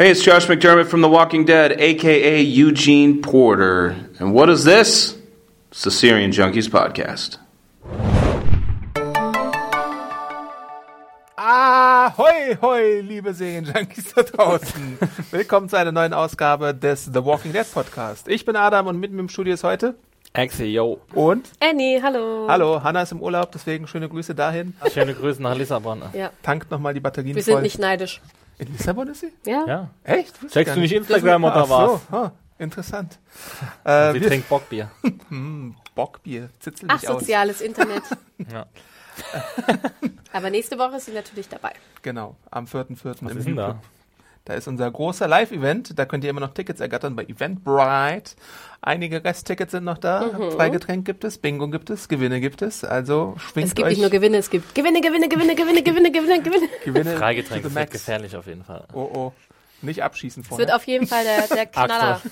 Hey, it's Josh McDermott from The Walking Dead, aka Eugene Porter. And what is this? It's the Syrian Junkies Podcast. Ahoi, hoi, liebe Serienjunkies da draußen. Willkommen zu einer neuen Ausgabe des The Walking Dead Podcast. Ich bin Adam und mit mir im Studio ist heute Axel, yo. und Annie, hallo. Hallo, Hanna ist im Urlaub, deswegen schöne Grüße dahin. Schöne Grüße nach Lissabon. Ja, Tankt nochmal die Batterien wir sind voll. nicht neidisch. In Lissabon ist sie? Ja? Ja. Echt? Checkst du nicht. Instagram oder Ach was? so, ah, interessant. Äh, Sie wir trinkt Bockbier. Bockbier, zitzel dich aus. Asoziales Internet. Ja. Aber nächste Woche ist sie natürlich dabei. Genau, am 4.4. Was im ist denn da? Da ist unser großer Live-Event. Da könnt ihr immer noch Tickets ergattern bei Eventbrite. Einige Resttickets sind noch da. Freigetränk gibt es, Bingo gibt es, Gewinne gibt es. Also schwingt Es gibt euch nicht nur Gewinne, es gibt Gewinne, Gewinne, Gewinne, Gewinne, Gewinne, Gewinne, Gewinne. Gewinne Freigetränk max. gefährlich auf jeden Fall. Oh oh. Nicht abschießen Es vorher. wird auf jeden Fall der, der Knaller.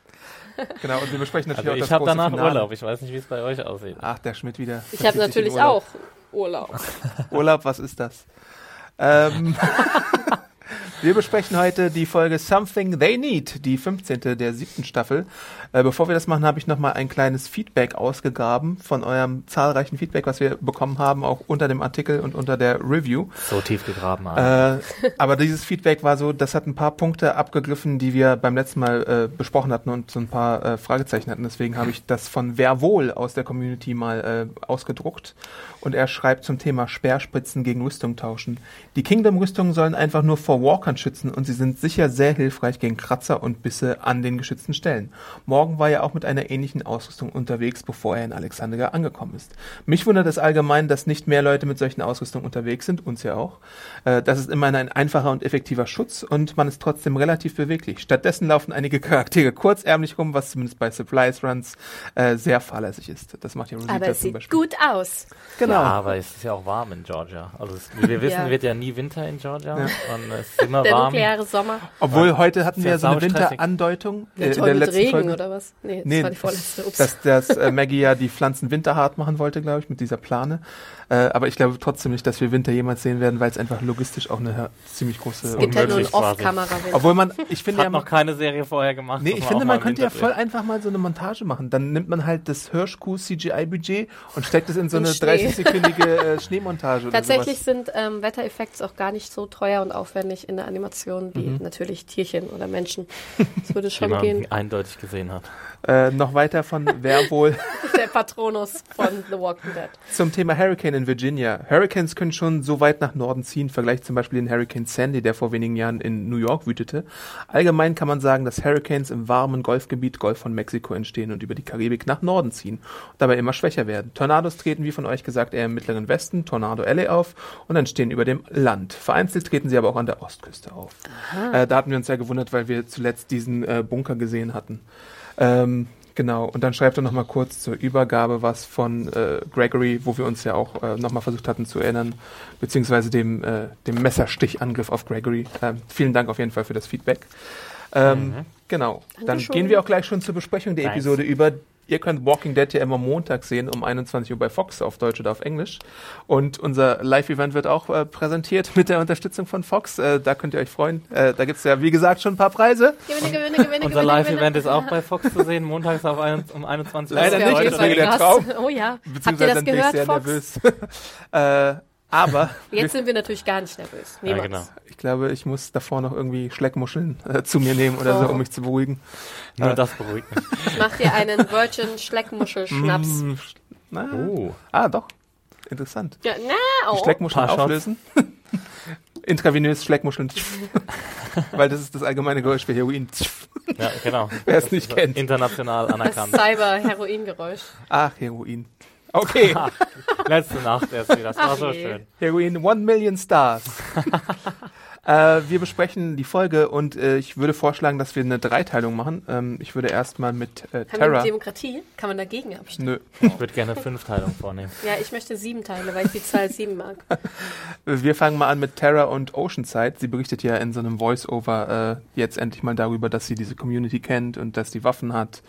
genau, und wir besprechen natürlich Also auch ich das habe große danach Finale. Urlaub. Ich weiß nicht, wie es bei euch aussieht. Ach, der Schmidt wieder. Ich habe natürlich Urlaub. auch Urlaub. Urlaub, was ist das? Ähm, wir besprechen heute die Folge Something They Need, die 15. der siebten Staffel. Äh, bevor wir das machen, habe ich nochmal ein kleines Feedback ausgegraben von eurem zahlreichen Feedback, was wir bekommen haben, auch unter dem Artikel und unter der Review. So tief gegraben. Alter. Äh, aber dieses Feedback war so, das hat ein paar Punkte abgegriffen, die wir beim letzten Mal äh, besprochen hatten und so ein paar äh, Fragezeichen hatten. Deswegen habe ich das von Wer wohl aus der Community mal äh, ausgedruckt. Und er schreibt zum Thema Speerspritzen gegen Rüstung tauschen. Die Kingdom-Rüstungen sollen einfach nur vor Walkern schützen und sie sind sicher sehr hilfreich gegen Kratzer und Bisse an den geschützten Stellen. Morgan war ja auch mit einer ähnlichen Ausrüstung unterwegs, bevor er in Alexandria angekommen ist. Mich wundert es allgemein, dass nicht mehr Leute mit solchen Ausrüstungen unterwegs sind, uns ja auch. Äh, das ist immerhin ein einfacher und effektiver Schutz und man ist trotzdem relativ beweglich. Stattdessen laufen einige Charaktere kurzärmlich rum, was zumindest bei Supplies Runs äh, sehr fahrlässig ist. Das macht ja Rosita Aber es zum sieht Beispiel. gut aus. Genau. Ja, aber es ist ja auch warm in Georgia. Also es, wie wir wissen, Ja. wird ja nie Winter in Georgia. Und es ist immer Der warm. nukleare Sommer. Obwohl heute hatten wir Sehr so eine. Winterandeutung äh, Ja, in der mit letzten Regen Folge. oder was? Nee, das Nee, war die vorletzte. Ups. dass, dass äh, Maggie ja die Pflanzen winterhart machen wollte, glaube ich, mit dieser Plane. Äh, aber ich glaube trotzdem nicht, dass wir Winter jemals sehen werden, weil es einfach logistisch auch eine ziemlich große... es gibt halt nur. Off-Kamera-Winter. Obwohl man, ich finde Hat ja, noch keine Serie vorher gemacht. nee, ich finde, man könnte ja voll einfach mal so eine Montage machen. Dann nimmt man halt das Hirschkuh CGI-Budget und steckt es in so In eine Schnee. 30-sekündige äh, Schneemontage oder Tatsächlich sowas. sind ähm, Wettereffekte auch gar nicht so teuer und aufwendig in der Animation wie Mhm. natürlich Tierchen oder Menschen. Das würde schon man gehen. eindeutig gesehen hat. Äh, noch weiter von wer wohl Der Patronus von The Walking Dead. Zum Thema Hurricane in Virginia. Hurricanes können schon so weit nach Norden ziehen, Vergleich zum Beispiel den Hurricane Sandy, der vor wenigen Jahren in New York wütete. Allgemein kann man sagen, dass Hurricanes im warmen Golfgebiet Golf von Mexiko entstehen und über die Karibik nach Norden ziehen und dabei immer schwächer werden. Tornados treten, wie von euch gesagt, eher im mittleren Westen, Tornado Alley auf und entstehen über dem Land. Vereinzelt treten sie aber auch an der Ostküste auf. Äh, da hatten wir uns ja gewundert, weil wir zuletzt diesen äh, Bunker gesehen hatten. Ähm, genau, und dann schreibt er nochmal kurz zur Übergabe was von äh, Gregory, wo wir uns ja auch äh, nochmal versucht hatten zu erinnern, beziehungsweise dem, äh, dem Messerstichangriff auf Gregory. Ähm, vielen Dank auf jeden Fall für das Feedback. Ähm, Genau, dann gehen wir auch gleich schon zur Besprechung der Thanks. Episode über. Ihr könnt Walking Dead ja immer Montag sehen um 21 Uhr bei Fox auf Deutsch oder auf Englisch. Und unser Live-Event wird auch äh, präsentiert mit der Unterstützung von Fox. Äh, da könnt ihr euch freuen. Äh, da gibt's ja, wie gesagt, schon ein paar Preise. Gewinne, gewinne, gewinne, Unser. Live-Event ist auch bei Fox zu sehen, montags auf ein, um 21 Uhr. Leider nicht, das wäre der. Traum. Oh ja. Habt ihr Beziehungsweise das dann bin ich gehört, sehr Fox? aber Jetzt sind wir natürlich gar nicht nervös. Ja, Niemals. genau. ich glaube, ich muss davor noch irgendwie Schleckmuscheln äh, zu mir nehmen oder so, Oh. um mich zu beruhigen. Nur Äh, das beruhigt mich. Ich mach dir einen Virgin Schleckmuschel-Schnaps. Mm, na, Oh. Ah, doch. Interessant. Ja, na, Die oh. Schleckmuscheln Paar auflösen. Intravenös Schleckmuscheln. Weil das ist das allgemeine Geräusch für Heroin. Ja, genau. Wer es nicht kennt. International Das anerkannt. Cyber-Heroin-Geräusch. Ach, Heroin. Okay. Letzte Nacht erst wieder. Das war so schön. Heroin, one million stars. Äh, wir besprechen die Folge und äh, ich würde vorschlagen, dass wir eine Dreiteilung machen. Ähm, ich würde erstmal mit äh, Haben wir Terra. Demokratie? Kann man dagegen abstimmen? Nö. Ich würde gerne Fünfteilung vornehmen. Ja, ich möchte sieben Teile, weil ich die Zahl sieben mag. Wir fangen mal an mit Terra und Oceanside. Sie berichtet ja in so einem Voice-Over äh, jetzt endlich mal darüber, dass sie diese Community kennt und dass die Waffen hat.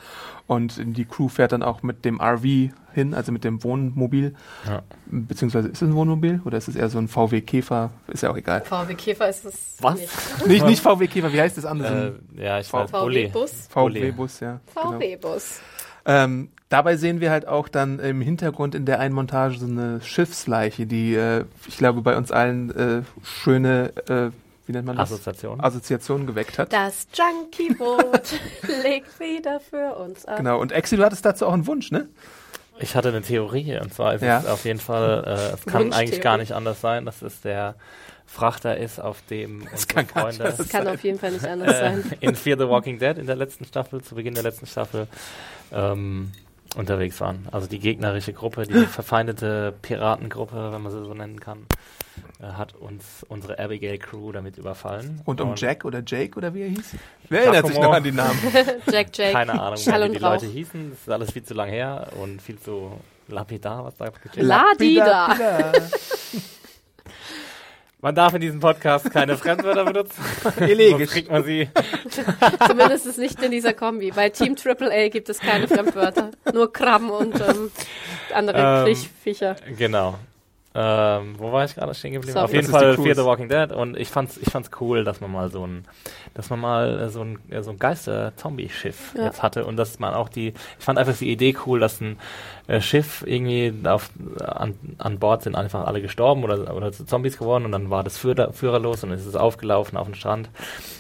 Und die Crew fährt dann auch mit dem RV hin, also mit dem Wohnmobil. Ja. Beziehungsweise ist es ein Wohnmobil oder ist es eher so ein VW Käfer? Ist ja auch egal. VW Käfer ist es. Was? nicht. Nicht, nicht VW Käfer, wie heißt das andere? Äh, ja, ich weiß. Bulli. VW-Bus? VW-Bus, ja. Genau. VW-Bus. Ähm, dabei sehen wir halt auch dann im Hintergrund in der einen Montage so eine Schiffsleiche, die, äh, ich glaube, bei uns allen äh, schöne, äh, wie nennt man das? Assoziation. Assoziationen geweckt hat. Das Junkie-Boot legt wieder für uns ab. Genau. Und Exi, du hattest dazu auch einen Wunsch, ne? Ich hatte eine Theorie und zwar ist Ja. es auf jeden Fall, äh, es kann eigentlich gar nicht anders sein, dass es der Frachter ist, auf dem unsere kann gar nicht Freunde Das kann auf jeden Fall nicht anders äh, sein. in Fear the Walking Dead in der letzten Staffel, zu Beginn der letzten Staffel, ähm, unterwegs waren. Also die gegnerische Gruppe, die verfeindete Piratengruppe, wenn man sie so nennen kann, hat uns unsere Abigail Crew damit überfallen. Und um Jack oder Jake oder wie er hieß? Wer erinnert sich noch an die Namen? Jack, Jack, Keine Ahnung, wie und die. Leute hießen. Das ist alles viel zu lang her und viel zu lapidar, was da ist. La-di-da. Man darf in diesem Podcast keine Fremdwörter benutzen. Sonst Elegisch. kriegt man sie. Zumindest ist nicht in dieser Kombi. Bei Team AAA gibt es keine Fremdwörter. Nur Krabben und ähm, andere Ähm, Fisch, Viecher. Genau. Ähm, wo war ich gerade stehen geblieben? Sorry. Auf jeden Fall. Fear the Walking Dead und ich fand's, ich fand's cool, dass man mal so ein, dass man mal äh, so ein, äh, so ein Geister-Zombie-Schiff Ja. jetzt hatte und dass man auch die, ich fand einfach die Idee cool, dass ein äh, Schiff irgendwie auf, an, an Bord sind einfach alle gestorben oder, oder zu Zombies geworden und dann war das Führer, führerlos und es ist aufgelaufen auf den Strand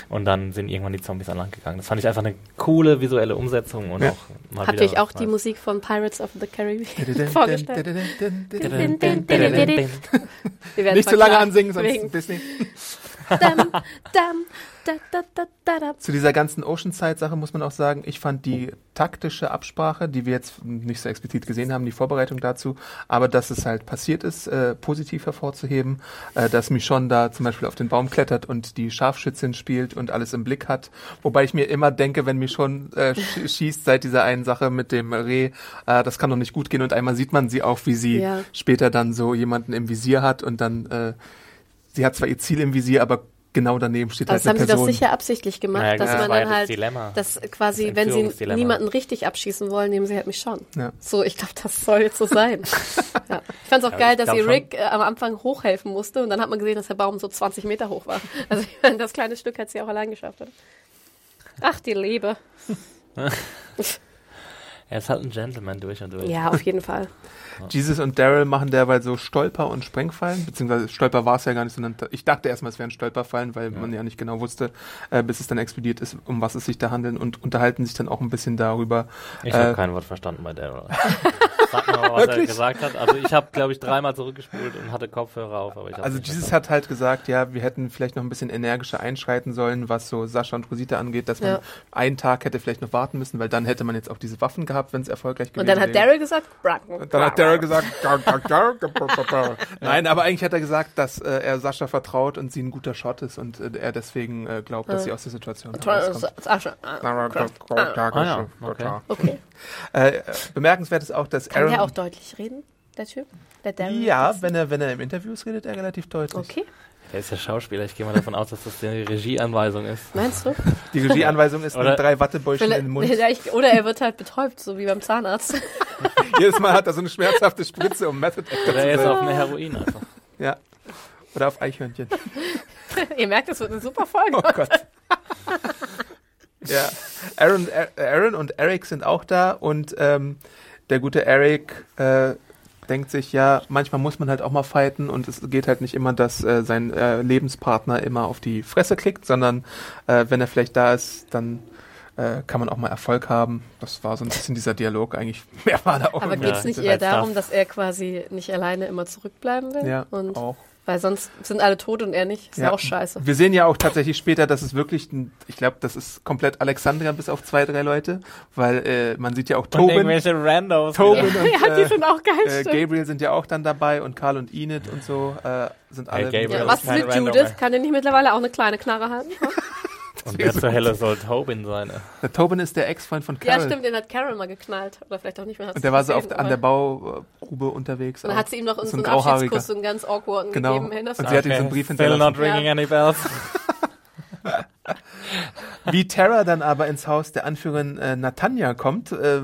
und dann sind irgendwann die Zombies an Land gegangen. Das fand ich einfach eine coole visuelle Umsetzung und Ja. auch mal ihr euch auch die. Musik von Pirates of the Caribbean vorgestellt? Nicht zu lange ansingen, sonst Disney. Dam, dam, Zu dieser ganzen Oceanside-Sache muss man auch sagen, ich fand die taktische Absprache, die wir jetzt nicht so explizit gesehen haben, die Vorbereitung dazu, aber dass es halt passiert ist, äh, positiv hervorzuheben, äh, dass Michonne da zum Beispiel auf den Baum klettert und die Scharfschützin spielt und alles im Blick hat. Wobei ich mir immer denke, wenn Michonne äh, sch schießt seit dieser einen Sache mit dem Reh, äh, das kann doch nicht gut gehen und einmal sieht man sie auch, wie sie Ja. später dann so jemanden im Visier hat und dann, äh, sie hat zwar ihr Ziel im Visier, aber genau daneben steht Das halt haben eine sie doch Person. sicher absichtlich gemacht, Naja, dass das man ja dann das halt, Dilemma. dass quasi, Das wenn sie niemanden richtig abschießen wollen, nehmen sie halt mich schon. Ja. So, ich glaube, das soll jetzt so sein. ja. Ich fand es auch Ja, geil, dass sie schon. Rick äh, am Anfang hochhelfen musste und dann hat man gesehen, dass der Baum so 20 Meter hoch war. Also ich meine, das kleine Stück hat sie auch allein geschafft. Oder? Ach, die Liebe. Er ist halt ein Gentleman durch und durch. Ja, auf jeden Fall. Jesus und Daryl machen derweil so Stolper- und Sprengfallen, beziehungsweise Stolper war es ja gar nicht, sondern ich dachte erstmal, es wären Stolperfallen, weil man ja nicht genau wusste, äh, bis es dann explodiert ist, um was es sich da handelt und unterhalten sich dann auch ein bisschen darüber. Ich Äh, habe kein Wort verstanden bei Daryl. Sag mal, was er Wirklich? gesagt hat. Also ich habe, glaube ich, dreimal zurückgespult und hatte Kopfhörer auf, aber ich hab's Also Jesus hat halt gesagt, ja, wir hätten vielleicht noch ein bisschen energischer einschreiten sollen, was so Sascha und Rosita angeht, dass man Ja. einen Tag hätte vielleicht noch warten müssen, weil dann hätte man jetzt auch diese Waffen gehabt, wenn es erfolgreich gewesen Und dann hat wäre. Daryl gesagt, Brack. Und dann hat Daryl gesagt, gar, gar. nein, aber eigentlich hat er gesagt, dass äh, er Sascha vertraut und sie ein guter Shot ist und äh, er deswegen äh, glaubt, dass sie aus der Situation herauskommt. Ah ja, okay. Okay. Äh, äh, bemerkenswert ist auch, dass Kann Aaron. der auch deutlich reden, der Typ? Der ja, wenn er, wenn er im Interview ist, redet er relativ deutlich. Okay, Er ist ja Schauspieler. Ich gehe mal davon aus, dass das die Regieanweisung ist. meinst du? Die Regieanweisung ist Oder- mit drei Wattebäulchen in den Mund. Oder er wird halt betäubt, so wie beim Zahnarzt. Jedes Mal hat er so eine schmerzhafte Spritze, um Method Actor Oder zu er ist auf eine Heroin einfach. Ja. Oder auf Eichhörnchen. Ihr merkt, es wird eine super Folge. Oh Gott. ja. Aaron, Aaron und Eric sind auch da und ähm, der gute Eric äh, denkt sich, ja, manchmal muss man halt auch mal fighten und es geht halt nicht immer, dass äh, sein äh, Lebenspartner immer auf die Fresse klickt, sondern äh, wenn er vielleicht da ist, dann äh, kann man auch mal Erfolg haben. Das war so ein bisschen dieser Dialog eigentlich. Mehr war da auch Aber geht es nicht eher darum, dass er quasi nicht alleine immer zurückbleiben will? Ja, und auch. Weil sonst sind alle tot und er nicht. Ist ja, auch scheiße. Wir sehen ja auch tatsächlich später, dass es wirklich, ein, ich glaube, das ist komplett Alexandria bis auf zwei, drei Leute, weil äh, man sieht ja auch Tobin. Und irgendwelche Randos. Tobin ja. und ja, die sind auch geil. äh, Gabriel sind ja auch dann dabei und Karl und Enid und so äh, sind alle. Gabriel Ja, was ist mit Random, Judith? Kann der nicht mittlerweile auch eine kleine Knarre halten? Und wer zur Hölle soll Tobin sein? Der Tobin ist der Ex-Freund von Ja, Carol. stimmt, den hat Carol mal geknallt. Oder vielleicht auch nicht mehr. Und der war so auf, an der Baugrube unterwegs. Und dann hat sie ihm noch So so ein einen. Abschiedskuss, so einen ganz awkwarden Genau. gegeben. Und sie hat ihm so einen Brief Still hinterlassen. not ringing any bells. Wie Tara dann aber ins Haus der Anführerin äh, Natanja kommt, äh,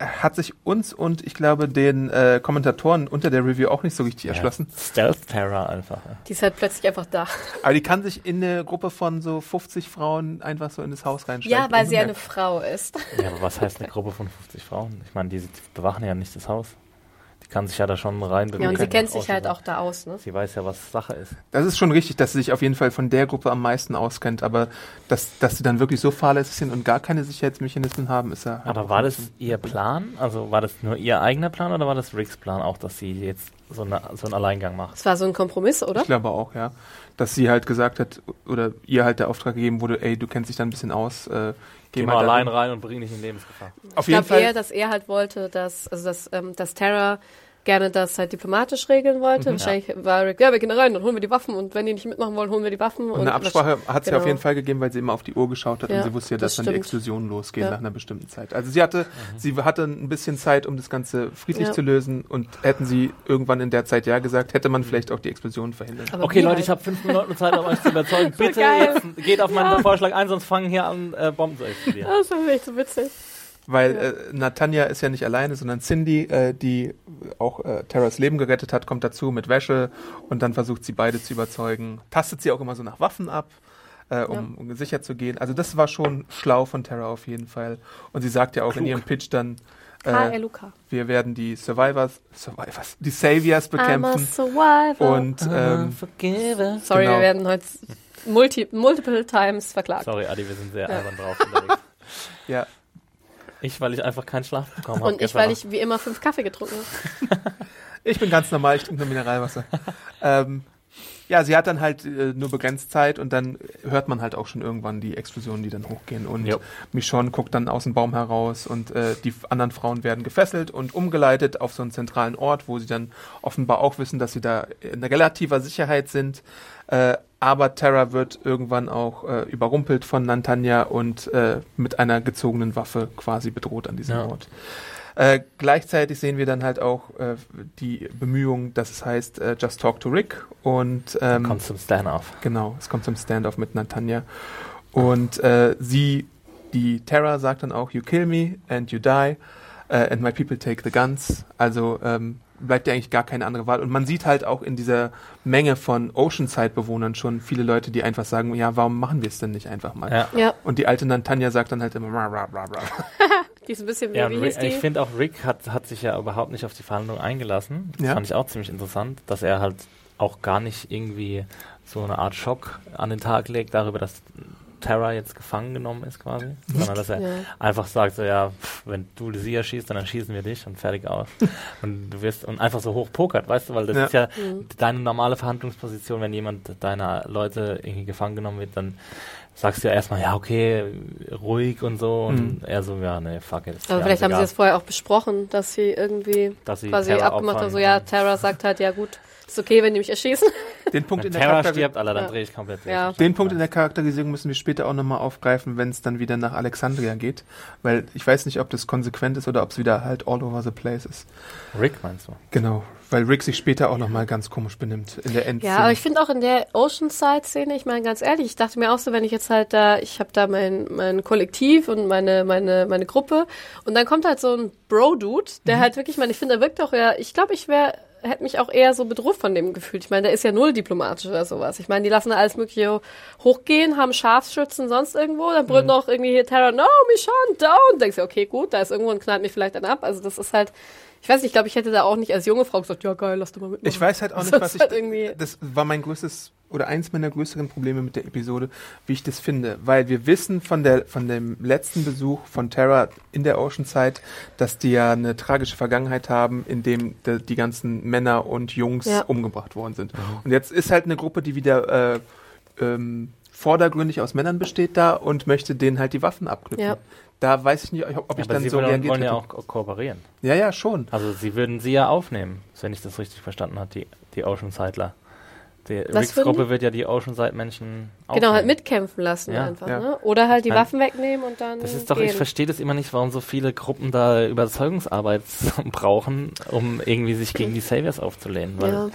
hat sich uns und ich glaube den äh, Kommentatoren unter der Review auch nicht so richtig erschlossen. Stealth Terror einfach. Die ist halt plötzlich einfach da. Aber die kann sich in eine Gruppe von so 50 Frauen einfach so in das Haus reinschreiben. Ja, weil sie eine Frau ist. Ja, aber was heißt eine Gruppe von 50 Frauen? Ich meine, die bewachen ja nicht das Haus. Kann sich ja da schon reinbewegen. Ja, und sie kennt sich halt auch da aus, ne? Sie weiß ja, was Sache ist. Das ist schon richtig, dass sie sich auf jeden Fall von der Gruppe am meisten auskennt, aber dass, dass sie dann wirklich so fahrlässig sind und gar keine Sicherheitsmechanismen haben, ist ja. Aber war das ihr Plan? Also war das nur ihr eigener Plan oder war das Ricks Plan auch, dass sie jetzt so, eine, so einen Alleingang macht? Das war so ein Kompromiss, oder? Ich glaube auch, ja. Dass sie halt gesagt hat, oder ihr halt der Auftrag gegeben wurde, ey, du kennst dich da ein bisschen aus, äh, geh, Geh mal allein rein und bring dich in Lebensgefahr. Auf Ich jeden glaube eher, Fall. dass er halt wollte, dass, also dass, ähm, dass Tara gerne das halt diplomatisch regeln wollte. Mhm. Wahrscheinlich war Rick, ja, wir gehen rein, dann holen wir die Waffen und wenn die nicht mitmachen wollen, holen wir die Waffen. Und eine Absprache hat sie genau. auf jeden Fall gegeben, weil sie immer auf die Uhr geschaut hat Ja, und sie wusste ja, dass das dann die. Explosionen losgehen Ja. nach einer bestimmten Zeit. Also sie hatte, sie hatte ein bisschen Zeit, um das Ganze friedlich Ja. zu lösen und hätten sie irgendwann in der Zeit ja gesagt, hätte man vielleicht auch die Explosionen verhindern. Aber Okay, Leute, halt? ich habe fünf Minuten Zeit, um euch zu überzeugen. Bitte jetzt geht auf meinen Vorschlag ein, sonst fangen hier an, äh, Bomben zu explodieren. Das ist echt so witzig. Weil äh, Natanja ist ja nicht alleine, sondern Cindy, äh, die auch äh, Terras Leben gerettet hat, kommt dazu mit Wäsche und dann versucht sie beide zu überzeugen. Tastet sie auch immer so nach Waffen ab, äh, um, um sicher zu gehen. Also das war schon schlau von Terra auf jeden Fall. Und sie sagt ja auch in Klug. ihrem Pitch dann, äh, wir werden die Survivors, Survivors, die Saviors I'm a bekämpfen. survivor. Und ähm, Forgive. Sorry, genau. wir werden heute multi, multiple times verklagt. Sorry, Adi, wir sind sehr Ja. albern drauf unterwegs. ja, Ich, weil ich einfach keinen Schlaf bekommen habe. Und ich, weil ich wie immer fünf Kaffee getrunken habe. Ich bin ganz normal, ich trinke nur Mineralwasser. ähm, ja, sie hat dann halt äh, nur begrenzt Zeit und dann hört man halt auch schon irgendwann die Explosionen, die dann hochgehen. Und Jo. Michonne guckt dann aus dem Baum heraus und äh, die anderen Frauen werden gefesselt und umgeleitet auf so einen zentralen Ort, wo sie dann offenbar auch wissen, dass sie da in relativer Sicherheit sind. Äh, aber Terra wird irgendwann auch äh, überrumpelt von Nantanya und äh, mit einer gezogenen Waffe quasi bedroht an diesem Ja. Ort. Äh, gleichzeitig sehen wir dann halt auch äh, die Bemühungen, dass es heißt äh, Just Talk to Rick und ähm, Kommt zum Stand-off. genau, es kommt zum Standoff mit Natanja und äh, sie, die Terra sagt dann auch You kill me and you die äh, and my people take the guns. Also ähm, bleibt ja eigentlich gar keine andere Wahl und man sieht halt auch in dieser Menge von Oceanside-Bewohnern schon viele Leute, die einfach sagen, ja, warum machen wir es denn nicht einfach mal? Ja. Ja, Und die alte Nantanja sagt dann halt immer, ra, ra, ra, ra. die ist ein bisschen wie, Ja, wie Rick, ich finde auch Rick hat, hat sich ja überhaupt nicht auf die Verhandlung eingelassen. Das Ja. fand ich auch ziemlich interessant, dass er halt auch gar nicht irgendwie so eine Art Schock an den Tag legt darüber, dass Terra jetzt gefangen genommen ist quasi, sondern dass er Ja. einfach sagt so, ja, pff, wenn du sie erschießt, dann erschießen wir dich und fertig aus. und du wirst und einfach so hoch pokert, weißt du, weil das Ja. ist ja Mhm. deine normale Verhandlungsposition, wenn jemand deiner Leute irgendwie gefangen genommen wird, dann sagst du ja erstmal, ja, okay, ruhig und so und Mhm. er so, ja, nee, fuck it. ist Aber vielleicht haben alles sie das egal, vorher auch besprochen, dass sie irgendwie dass sie quasi Terra abgemacht haben. So, ja, Tara sagt halt, ja gut, ist okay, wenn die mich erschießen. Den Punkt Wenn in der Terra Charakter stirbt, Alter, dann Ja. drehe ich komplett durch. Ja. Den Punkt in der Charakterisierung müssen wir später auch nochmal aufgreifen, wenn es dann wieder nach Alexandria geht. Weil ich weiß nicht, ob das konsequent ist oder ob es wieder halt all over the place ist. Rick meinst du? Genau. Weil Rick sich später auch nochmal ganz komisch benimmt in der Endszene. Ja, aber ich finde auch in der Oceanside-Szene, ich meine ganz ehrlich, ich dachte mir auch so, wenn ich jetzt halt da, ich habe da mein, mein Kollektiv und meine, meine, meine Gruppe und dann kommt halt so ein Bro-Dude, der halt wirklich, ich meine, ich finde, er wirkt auch ja, ich glaube, ich wäre hätte mich auch eher so bedroht von dem Gefühl. Ich meine, der ist ja null diplomatisch oder sowas. Ich meine, die lassen da alles mögliche hochgehen, haben Scharfschützen sonst irgendwo, dann brüllt noch irgendwie hier Terra, no, Michonne, down. Denkst du, okay, gut, da ist irgendwo und knallt mich vielleicht dann ab. Also das ist halt, Ich weiß nicht, ich glaube, ich hätte da auch nicht als junge Frau gesagt, ja geil, lass du mal mitmachen. Ich weiß halt auch nicht, was ich. halt irgendwie- Das war mein größtes oder eins meiner größeren Probleme mit der Episode, wie ich das finde. Weil wir wissen von der von dem letzten Besuch von Terra in der Oceanside, dass die ja eine tragische Vergangenheit haben, in dem de, die ganzen Männer und Jungs Ja. umgebracht worden sind. Und jetzt ist halt eine Gruppe, die wieder äh, ähm, vordergründig aus Männern besteht da und möchte denen halt die Waffen abknüpfen. Ja. Da weiß ich nicht, ob ich aber dann sie so reagiert wollen ja auch ko- kooperieren. Ja, ja, schon. Also sie würden sie ja aufnehmen, wenn ich das richtig verstanden habe, die, die Oceansideler. Die Was Ricks würden Gruppe die? wird ja die Oceanside-Menschen aufnehmen. Genau, halt mitkämpfen lassen Ja. einfach. Ja. Ne? Oder halt die Ich mein, Waffen wegnehmen und dann. Das ist doch, gehen. ich verstehe das immer nicht, warum so viele Gruppen da Überzeugungsarbeit brauchen, um irgendwie sich gegen die Saviors aufzulehnen. Weil, Ja.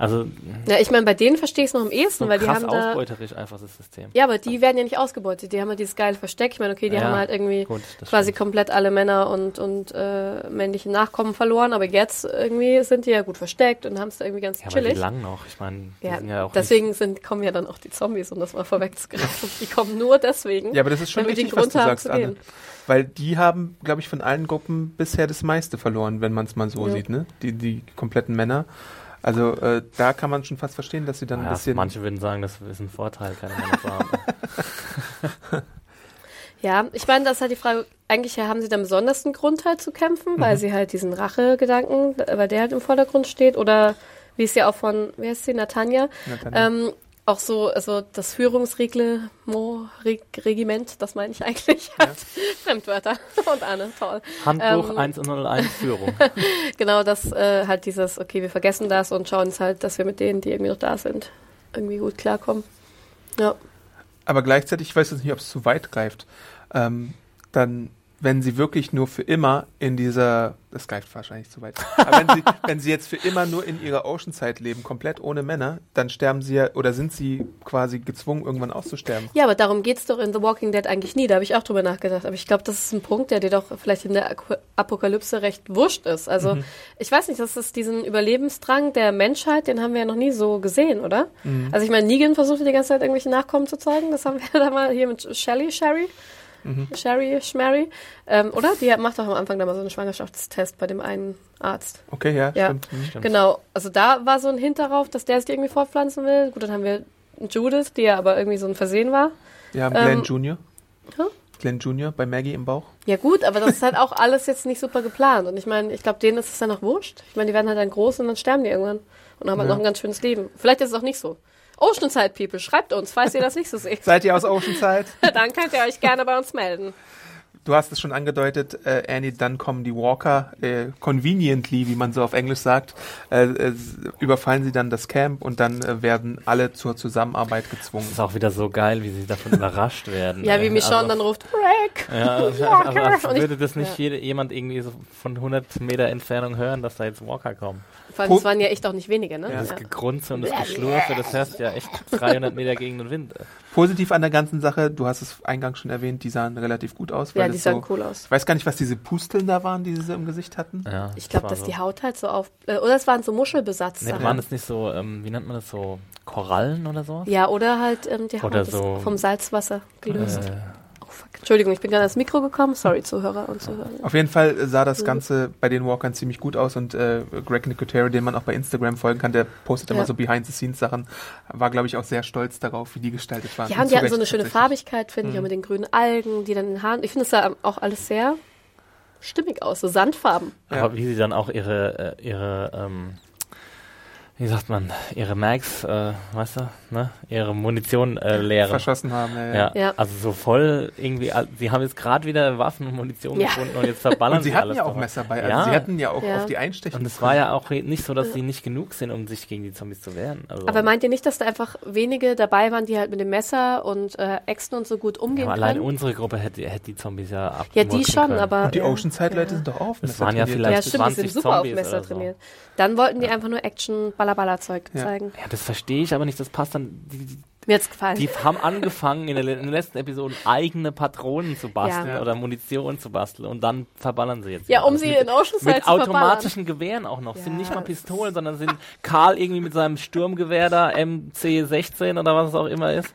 Also ja, ich meine, bei denen verstehe ich es noch am ehesten, so weil die haben da. ausbeuterisch einfach das System. Ja, aber die werden ja nicht ausgebeutet. Die haben halt dieses geile Versteck. Ich meine, okay, die Ja, haben halt irgendwie gut, quasi stimmt. komplett alle Männer und, und äh, männliche Nachkommen verloren, aber jetzt irgendwie sind die ja gut versteckt und haben es irgendwie ganz Ja, aber wie chillig. lang noch? Ich meine, die Ja, sind ja auch deswegen sind, kommen ja dann auch die Zombies, um das mal vorwegzugreifen. Die kommen nur deswegen. Ja, aber das ist schon richtig, was du sagst, Anne. Weil die haben, glaube ich, von allen Gruppen bisher das meiste verloren, wenn man es mal so Ja. sieht, ne? Die, die kompletten Männer. Also äh, da kann man schon fast verstehen, dass sie dann ein ja, bisschen. manche würden sagen, das ist ein Vorteil, keine haben. Ja, ich meine, das ist halt die Frage, eigentlich haben sie dann besonders einen Grund halt zu kämpfen, weil sie halt diesen Rachegedanken, weil der halt im Vordergrund steht, oder wie es ja auch von, wie heißt sie, Natanja, Natanja. ähm, auch so, also das Führungsreglement, das meine ich eigentlich, hat Fremdwörter und Anne, toll. Handbuch Ähm, 101 Führung. Genau, das äh, halt dieses, okay, wir vergessen das und schauen uns halt, dass wir mit denen, die irgendwie noch da sind, irgendwie gut klarkommen. Ja. Aber gleichzeitig, ich weiß jetzt nicht, ob es zu weit greift, ähm, dann, wenn sie wirklich nur für immer in dieser, das greift wahrscheinlich zu weit, aber wenn sie, wenn sie jetzt für immer nur in ihrer Oceanside leben, komplett ohne Männer, dann sterben sie ja, oder sind sie quasi gezwungen, irgendwann auszusterben. Ja, aber darum geht's doch in The Walking Dead eigentlich nie. Da habe ich auch drüber nachgedacht. Aber ich glaube, das ist ein Punkt, der dir doch vielleicht in der Apokalypse recht wurscht ist. Also, ich weiß nicht, das ist diesen Überlebensdrang der Menschheit, den haben wir ja noch nie so gesehen, oder? Also, ich meine, Negan versuchte die ganze Zeit irgendwelche Nachkommen zu zeigen. Das haben wir da mal hier mit Shelly, Sherry. Sherry, Schmerry, ähm, oder? Die macht doch am Anfang da mal so einen Schwangerschaftstest bei dem einen Arzt. Okay, ja, Ja. stimmt. Mhm. Stimmt. Genau, also da war so ein Hint darauf, dass der sich irgendwie fortpflanzen will. Gut, dann haben wir Judith, die ja aber irgendwie so ein Versehen war. Wir haben Glenn Ähm, Junior. Hä? Glenn Junior bei Maggie im Bauch. Ja gut, aber das ist halt auch alles jetzt nicht super geplant. Und ich meine, ich glaube, denen ist es dann auch wurscht. Ich meine, die werden halt dann groß und dann sterben die irgendwann. Und haben halt Ja. noch ein ganz schönes Leben. Vielleicht ist es auch nicht so. Oceanside People, schreibt uns, falls ihr das nicht so seht. Seid ihr aus Oceanside? dann könnt ihr euch gerne bei uns melden. Du hast es schon angedeutet, äh, Annie, dann kommen die Walker, äh, conveniently, wie man so auf Englisch sagt, äh, äh, überfallen sie dann das Camp und dann äh, werden alle zur Zusammenarbeit gezwungen. Das ist auch wieder so geil, wie sie davon überrascht werden. Ja, wie Äh, Michonne also- dann ruft, Rick! Ja, also, Walker. also, als würde das nicht ja. jede, jemand irgendwie so von 100 Meter Entfernung hören, dass da jetzt Walker kommen. Vor allem, es waren ja echt auch nicht wenige, ne? Das Ja. Gegrunze und das Geschlurfe, das hörst du ja echt 300 Meter gegen den Wind. Positiv an der ganzen Sache, du hast es eingangs schon erwähnt, die sahen relativ gut aus. Ja, die sahen so, cool aus. Ich weiß gar nicht, was diese Pusteln da waren, die sie so im Gesicht hatten. Ja, Ich glaube, war dass so. die Haut halt so auf. Äh, oder es waren so Muschelbesatz. Nee, waren das nicht so, ähm, wie nennt man das so, Korallen oder so? Ja, oder halt ähm, die Haut Oder ist so- vom Salzwasser gelöst. Äh, Fuck. Entschuldigung, ich bin gerade ans Mikro gekommen. Sorry, Zuhörer und Zuhörer. Auf jeden Fall äh, sah Mhm. das Ganze bei den Walkern ziemlich gut aus und äh, Greg Nicotero, den man auch bei Instagram folgen kann, der postet immer Ja. so Behind-the-Scenes-Sachen, war, glaube ich, auch sehr stolz darauf, wie die gestaltet waren. Ja, Und und die hatten so eine schöne. Farbigkeit, finde ich, auch mit den grünen Algen, die dann in den Haaren. Ich finde es sah auch alles sehr stimmig aus, so Sandfarben. Ja. Aber wie sie dann auch ihre, äh, ihre, ähm, wie sagt man, ihre Mags, äh, weißt du, ne, ihre Munition äh, leeren. verschossen haben. Ja, ja. Ja, Ja. also so voll irgendwie, sie haben jetzt gerade wieder Waffen und Munition Ja. gefunden und jetzt verballern Und sie hatten alles ja auch drauf. Messer bei, also Ja. sie hatten ja auch Ja. auf die Einstechen. Und es war ja auch nicht so, dass sie nicht genug sind, um sich gegen die Zombies zu wehren. Also, Aber meint ihr nicht, dass da einfach wenige dabei waren, die halt mit dem Messer und äh, Äxten und so gut umgehen aber allein können? unsere Gruppe hätte, hätte die Zombies ja ab. Ja, die schon, aber. Und die ja. Oceanside-Leute ja. sind doch auch Das Messer waren ja trainiert. vielleicht Ja, stimmt, die 20 sind super Zombies auf Messer oder so. trainiert. Dann wollten die einfach nur Action-Ballerballer-Zeug Ja. zeigen. Ja, das verstehe ich aber nicht, das passt dann. Die, die, Mir hat's gefallen. die haben angefangen in, der, in den letzten Episoden eigene Patronen zu basteln Ja. oder Munition zu basteln und dann verballern sie jetzt. ja, um alles sie mit, in Oceanside mit zu verballern. automatischen Gewehren auch noch. Sind Ja, nicht mal Pistolen, sondern sind Karl irgendwie mit seinem Sturmgewehr da, MC16 oder was es auch immer ist.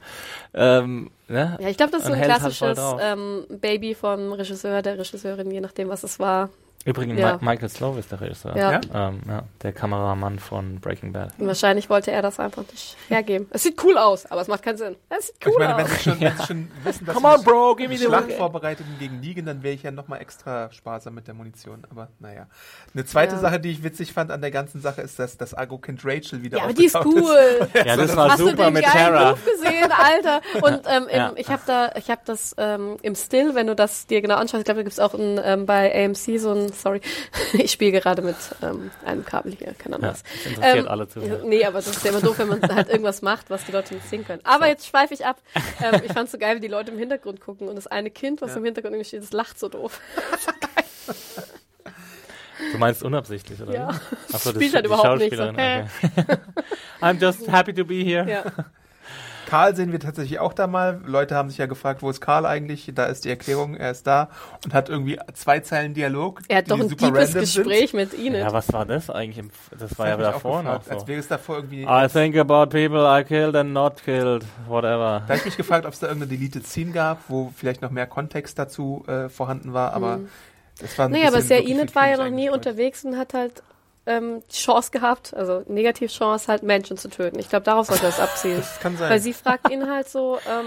Ähm, ne? Ja, ich glaube, das ist so ein halt klassisches ähm, Baby vom Regisseur, der Regisseurin, je nachdem, was es war. Übrigens, Ja. Mi Michael Slowe ist der Regisseur. Ja. Ja? Ähm, ja, der Kameramann von Breaking Bad. Wahrscheinlich wollte er das einfach nicht hergeben. Es sieht cool aus, aber es macht keinen Sinn. Es sieht cool ich meine, wenn aus. sie schon, wenn sie schon wissen, dass Come sie on, bro, give me the Schlacht win. vorbereitet gegen Negan, dann wäre ich ja nochmal extra sparsam mit der Munition. Aber naja. Eine zweite Ja. Sache, die ich witzig fand an der ganzen Sache, ist, dass das Argo-Kind Rachel wieder Ja, aber die ist cool. Ja, das war Hast du super den mit Tara. Move gesehen, Alter? Und ähm, im, Ja. ich habe da, ich habe das ähm, im Still, wenn du das dir genau anschaust, ich glaube, da gibt's auch ein, ähm, bei AMC so ein, sorry, ich spiele gerade mit ähm, einem Kabel hier, keine Ahnung Ja, das interessiert Ähm, alle Zuhörer. Nee, aber das ist ja immer doof, wenn man halt irgendwas macht, was die Leute nicht sehen können. Aber jetzt schweife ich ab. Ähm, ich fand's so geil, wie die Leute im Hintergrund gucken und das eine Kind, was Ja. im Hintergrund irgendwie steht, das lacht so doof. Du meinst unabsichtlich, oder? Ja. wie? Ach so, das Spielt halt überhaupt nicht so. Schauspielerin, okay. I'm just happy to be here. Ja. Karl sehen wir tatsächlich auch da mal. Leute haben sich ja gefragt, wo ist Karl eigentlich? Da ist die Erklärung, er ist da und hat irgendwie zwei Zeilen Dialog. Er hat doch ein random Gespräch mit Ihnen. Ja, was war das eigentlich? Das Sind. war ja Das ich davor auch noch gefragt, Als so. wäre es davor irgendwie. I think about people I killed and not killed, whatever. Da habe ich mich gefragt, ob es da irgendeine Deleted Scene gab, wo vielleicht noch mehr Kontext dazu äh, vorhanden war, aber es war ein Nee, aber wirklich Enid war ja noch nie unterwegs und hat halt ähm, die Chance gehabt, also Negativchance halt Menschen zu töten. Ich glaube, darauf sollte das abzielen. Das kann sein. Weil sie fragt ihn halt so, ähm,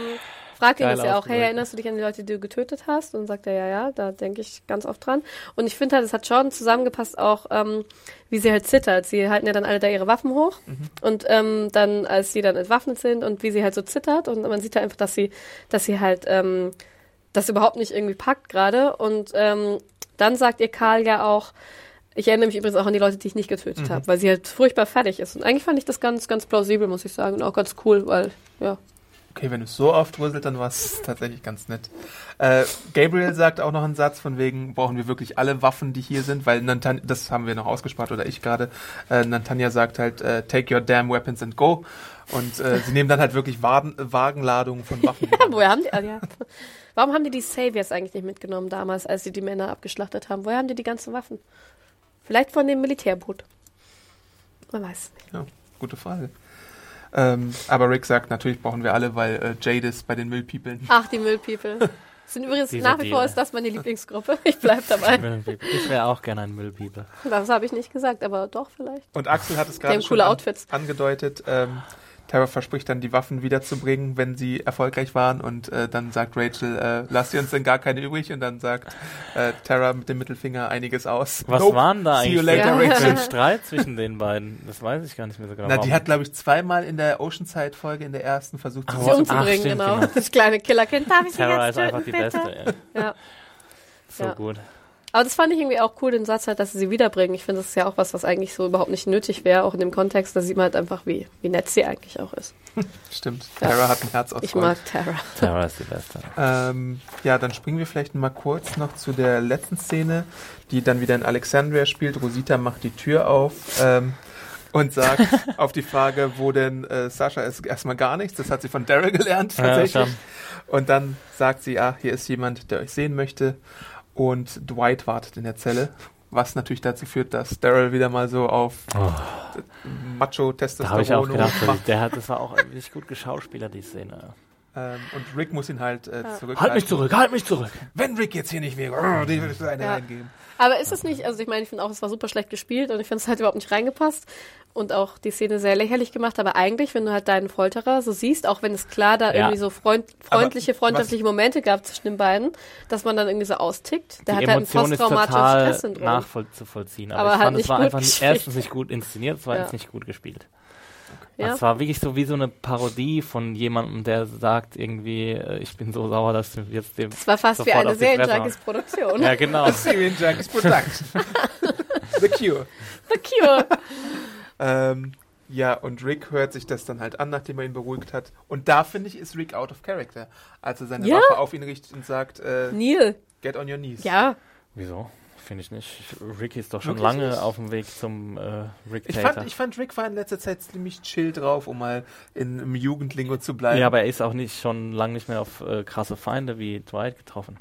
fragt ihn Geil das ja auch, hey, erinnerst du dich an die Leute, die du getötet hast? Und dann sagt er, ja, ja, da denke ich ganz oft dran. Und ich finde halt, es hat schon zusammengepasst auch, ähm, wie sie halt zittert. Sie halten ja dann alle da ihre Waffen hoch und ähm, dann, als sie dann entwaffnet sind und wie sie halt so zittert und man sieht halt einfach, dass sie, dass sie halt ähm, das überhaupt nicht irgendwie packt gerade und ähm, dann sagt ihr Karl ja auch, ich erinnere mich übrigens auch an die Leute, die ich nicht getötet habe, weil sie halt furchtbar fertig ist. Und eigentlich fand ich das ganz, ganz plausibel, muss ich sagen. Und auch ganz cool, weil, ja. Okay, wenn du es so aufdröselt, dann war es tatsächlich ganz nett. Äh, Gabriel sagt auch noch einen Satz von wegen, brauchen wir wirklich alle Waffen, die hier sind, weil Nantan das haben wir noch ausgespart oder ich gerade. Äh, Nantanja sagt halt, äh, take your damn weapons and go. Und äh, sie nehmen dann halt wirklich Waden, Wagenladungen von Waffen. Ja, woher haben die, ah, ja. Warum haben die die Saviors eigentlich nicht mitgenommen damals, als sie die Männer abgeschlachtet haben? Woher haben die die ganzen Waffen? Vielleicht von dem Militärboot. Man weiß es nicht. Ja, gute Frage. Ähm, aber Rick sagt, natürlich brauchen wir alle, weil äh, Jadis bei den Müllpeoplen. Ach, die Müllpeople. Sind übrigens Dieser nach wie vor ist das meine Lieblingsgruppe. Ich bleib dabei. Ich wäre auch gerne ein Müllpieper. Das habe ich nicht gesagt, aber doch vielleicht. Und Axel hat es gerade schon coole an, Outfits. angedeutet. Ähm, Tara verspricht dann, die Waffen wiederzubringen, wenn sie erfolgreich waren. Und äh, dann sagt Rachel, äh, lass dir uns denn gar keine übrig. Und dann sagt äh, Tara mit dem Mittelfinger einiges aus. Was Nope. waren da eigentlich later, für, Ja. für Rachel. ein Streit zwischen den beiden? Das weiß ich gar nicht mehr so genau. Na, die hat, glaube ich, zweimal in der Oceanside-Folge, in der ersten, versucht, Ach, sie Ach, umzubringen, stimmt, genau. genau. Das kleine Killerkind. Darf ich jetzt ist töten, einfach die bitte? Beste. Ja. Ja. So Ja. gut. Aber das fand ich irgendwie auch cool, den Satz halt, dass sie sie wiederbringen. Ich finde, das ist ja auch was, was eigentlich so überhaupt nicht nötig wäre, auch in dem Kontext. Da sieht man halt einfach, wie, wie nett sie eigentlich auch ist. Stimmt, Ja. Tara hat ein Herz aus Ich mag Tara. Tara ist die Beste. Ähm, ja, dann springen wir vielleicht mal kurz noch zu der letzten Szene, die dann wieder in Alexandria spielt. Rosita macht die Tür auf ähm, und sagt auf die Frage, wo denn äh, Sascha ist, erstmal gar nichts. Das hat sie von Daryl gelernt Ja, tatsächlich. schon. und dann sagt sie, ah, hier ist jemand, der euch sehen möchte. Und Dwight wartet in der Zelle. Was natürlich dazu führt, dass Daryl wieder mal so auf macho Da habe ich auch gedacht, der hat, das war auch wirklich gut geschauspielert, die Szene. Ähm, und Rick muss ihn halt äh, zurück. Halt mich zurück, halt mich zurück. Wenn Rick jetzt hier nicht wäre, oh, den würde ich so eine Ja. reingeben. Aber ist es nicht, also ich meine, ich finde auch, es war super schlecht gespielt und ich finde es halt überhaupt nicht reingepasst und auch die Szene sehr lächerlich gemacht, aber eigentlich, wenn du halt deinen Folterer so siehst, auch wenn es klar da Ja. irgendwie so freund, freundliche, was- freundschaftliche Momente gab zwischen den beiden, dass man dann irgendwie so austickt. Der hat halt ein Emotion posttraumatisches Stresssyndrom. nachvollziehen. Aber, Aber ich halt fand, es war einfach nicht, erstens nicht gut inszeniert, zweitens Ja. nicht gut gespielt. Ja. Es war wirklich so wie so eine Parodie von jemandem, der sagt irgendwie, äh, ich bin so sauer, dass du jetzt dem. Es war fast wie eine auf die Fresse Serienjunkies Produktion. Ja, genau. Syrian Junkies Production. The Cure. The Cure. Ähm, ja, und Rick hört sich das dann halt an, nachdem er ihn beruhigt hat. Und da, finde ich, ist Rick out of character. Als er seine Ja. Waffe auf ihn richtet und sagt, äh, Neil. get on your knees. Ja. Wieso? Finde ich nicht. Rick ist doch schon Wirklich lange nicht? auf dem Weg zum äh, Rick Ich fand, ich fand, Rick war in letzter Zeit ziemlich chill drauf, um mal in, im Jugendlingo zu bleiben. ja, aber er ist auch nicht schon lange nicht mehr auf äh, krasse Feinde wie Dwight getroffen.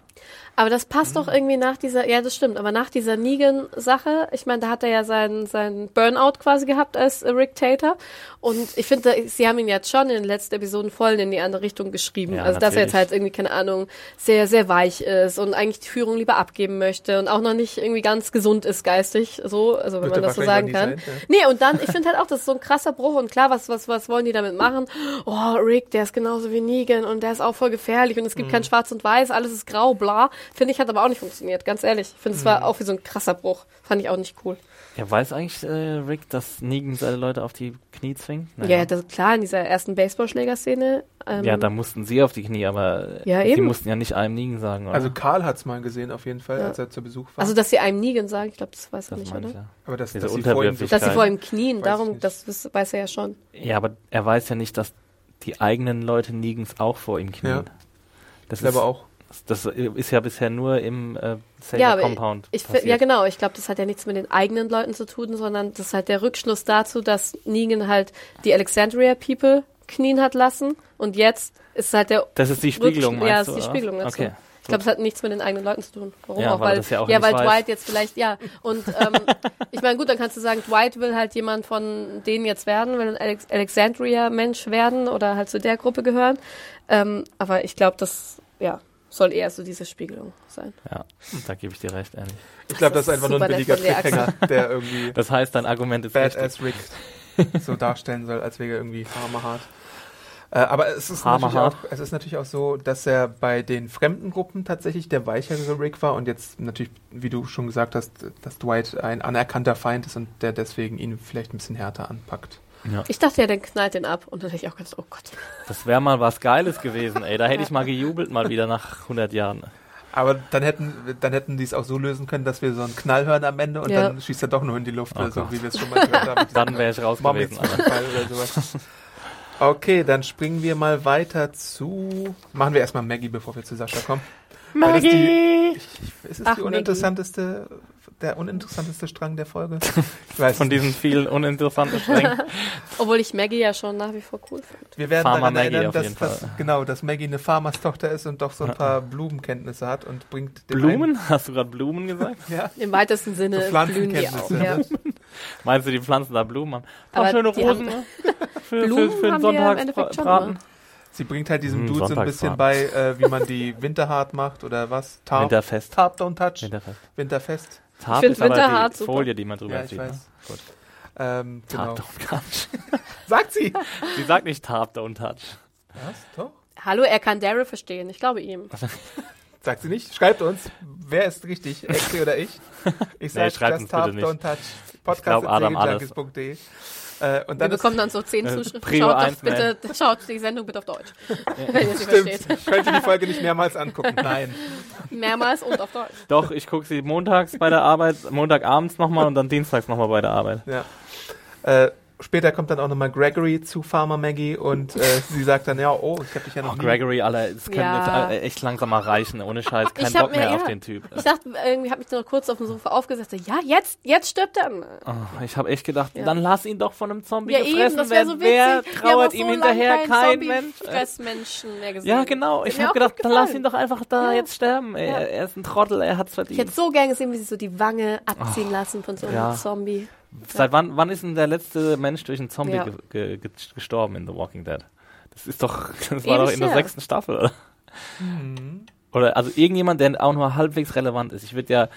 Aber das passt doch irgendwie nach dieser, ja, das stimmt, aber nach dieser Negan-Sache, ich meine, da hat er ja seinen, seinen Burnout quasi gehabt als Rick Tater. Und ich finde, sie haben ihn jetzt schon in den letzten Episoden voll in die andere Richtung geschrieben. Ja, also, dass er jetzt natürlich. halt irgendwie, keine Ahnung, sehr, sehr weich ist und eigentlich die Führung lieber abgeben möchte und auch noch nicht irgendwie ganz gesund ist geistig, so, also wenn Wird man das so sagen kann. sein, Nee, und dann, ich finde halt auch, das ist so ein krasser Bruch und klar, was, was, was wollen die damit machen? Oh, Rick, der ist genauso wie Negan und der ist auch voll gefährlich und es gibt kein Schwarz und Weiß, alles ist grau, bla. Finde ich, hat aber auch nicht funktioniert, ganz ehrlich. Ich finde, es war auch wie so ein krasser Bruch. Fand ich auch nicht cool. Ja, weiß eigentlich äh, Rick, dass Negan seine Leute auf die Knie zwingt? Ja, das, klar, in dieser ersten Baseballschlägerszene. Ähm, ja, da mussten sie auf die Knie, aber Ja, sie eben. mussten ja nicht einem Negan sagen, oder? Also Karl hat's mal gesehen auf jeden Fall, Ja. als er zu Besuch war. also, dass sie einem Negan sagen, ich glaube, das weiß er nicht, oder? ich ja. aber das, diese dass sie vor ihm. Dass sie vor ihm knien, Weiß darum, das weiß er ja schon. Ja, aber er weiß ja nicht, dass die eigenen Leute Negans auch vor ihm knien. Ja. Das Ich glaube ist, auch. Das ist ja bisher nur im äh, Saber Ja, Compound Ich, passiert. ja, genau. Ich glaube, das hat ja nichts mit den eigenen Leuten zu tun, sondern das ist halt der Rückschluss dazu, dass Negan halt die Alexandria People knien hat lassen und jetzt ist halt der Das ist die Spiegelung, Rückschl- meinst Ja, das ist die? Spiegelung dazu. Okay. Ich glaube, es hat nichts mit den eigenen Leuten zu tun. Warum Ja, auch? weil ja auch ja, weil weiß. Dwight jetzt vielleicht, ja. Und ähm, ich meine, gut, dann kannst du sagen, Dwight will halt jemand von denen jetzt werden, will ein Alex Alexandria-Mensch werden oder halt zu der Gruppe gehören. Ähm, aber ich glaube, das, ja, soll eher so diese Spiegelung sein. Ja, da gebe ich dir recht, ehrlich. Ich glaube, das Das ist einfach nur ein billiger Trickhänger, der irgendwie Das heißt, dein Argument ist richtig. Badass Rick so darstellen soll, als wäre er irgendwie hammerhart. Äh, aber es ist, auch, es ist natürlich auch so, dass er bei den fremden Gruppen tatsächlich der weichere Rick war und jetzt natürlich, wie du schon gesagt hast, dass Dwight ein anerkannter Feind ist und der deswegen ihn vielleicht ein bisschen härter anpackt. Ich dachte ja, dann knallt den ab und dann hätte ich auch gedacht, oh Gott. Das wäre mal was Geiles gewesen, ey. Da hätte ich mal gejubelt, mal wieder nach 100 Jahren. Aber dann hätten, dann hätten die es auch so lösen können, dass wir so einen Knall hören am Ende und Ja. dann schießt er doch nur in die Luft, Oh so Gott. wie wir es schon mal gehört haben. Dann wäre ich raus gewesen. Okay, dann springen wir mal weiter zu. Machen wir erstmal Maggie, bevor wir zu Sascha kommen. Weil das die, ich, ist es Ach, die Maggie. Der uninteressanteste Strang der Folge? Ich weiß Von diesen vielen uninteressanten Strängen. Obwohl ich Maggie ja schon nach wie vor cool finde. Wir werden Farmer daran Maggie erinnern, auf dass, jeden dass, Fall. genau, dass Maggie eine Farmerstochter ist und doch so ein paar Blumenkenntnisse hat und bringt dem Blumen? Hast du gerade Blumen gesagt? Ja, Im weitesten Sinne So blühen die auch. Pflanzenkenntnisse. Ja. Meinst du, die pflanzen da Blumen an? Paar Aber schöne Rosen, haben- ne? Für, Blumen für, für haben den Sonntagsbraten. sie bringt halt diesem Hm, Dude so ein bisschen bei, äh, wie man die Winterhart macht oder was? Tarp, Winterfest. Tarp Don't Touch, Winterfest. Winterfest. Tarp find ist aber Winterhart die super. Folie, die man drüber Ja, ich zieht. Ne? Gut. Ähm, genau. Tarp don't touch. Sagt sie. Sie sagt nicht Tarp don't touch. Was? Doch? Hallo, er kann Daryl verstehen. Ich glaube ihm. Sagt sie nicht? Schreibt uns, wer ist richtig, Exi oder ich? Ich sag, Nee, uns Tarp. Don't Touch. glaub, Äh, und Wir dann ist, bekommen dann so zehn äh, Zuschriften. Prio Schaut bitte, schaut die Sendung bitte auf Deutsch. Wenn ihr sie versteht. stimmt, könnt ihr die Folge nicht mehrmals angucken. Nein. Mehrmals und auf Deutsch. Doch, ich gucke sie montags bei der Arbeit, Montagabends nochmal und dann dienstags nochmal bei der Arbeit. Ja. Äh, später kommt dann auch nochmal Gregory zu Farmer Maggie und äh, sie sagt dann, ja, oh, ich habe dich ja noch Oh, nie... Gregory, Alter, das könnte Ja. jetzt echt langsam mal reichen, ohne Scheiß. Kein Ich hab Bock mehr auf ja. den Typ. Ich dachte, irgendwie habe mich noch kurz auf dem Sofa aufgesetzt. so, Ja, jetzt, jetzt stirbt er. Oh, ich habe echt gedacht, Ja. dann lass ihn doch von einem Zombie Ja, eben, gefressen das wäre werden. so witzig. Wer trauert ihm so hinterher? Kein keinen Mensch. Fressmenschen mehr gesehen. Ja, genau. Ich habe gedacht, dann lass ihn doch einfach da Ja. jetzt sterben. Ey, Ja. Er ist ein Trottel, er hat's Ich verdient. hätte so gern gesehen, wie sie so die Wange abziehen lassen von so einem Ja. Zombie. Seit wann, wann ist denn der letzte Mensch durch einen Zombie Ja. ge ge ge gestorben in The Walking Dead? Das ist doch, das war Ewig doch in der her. sechsten Staffel, oder? Mhm. Oder also irgendjemand, der auch nur halbwegs relevant ist. Ich würde ja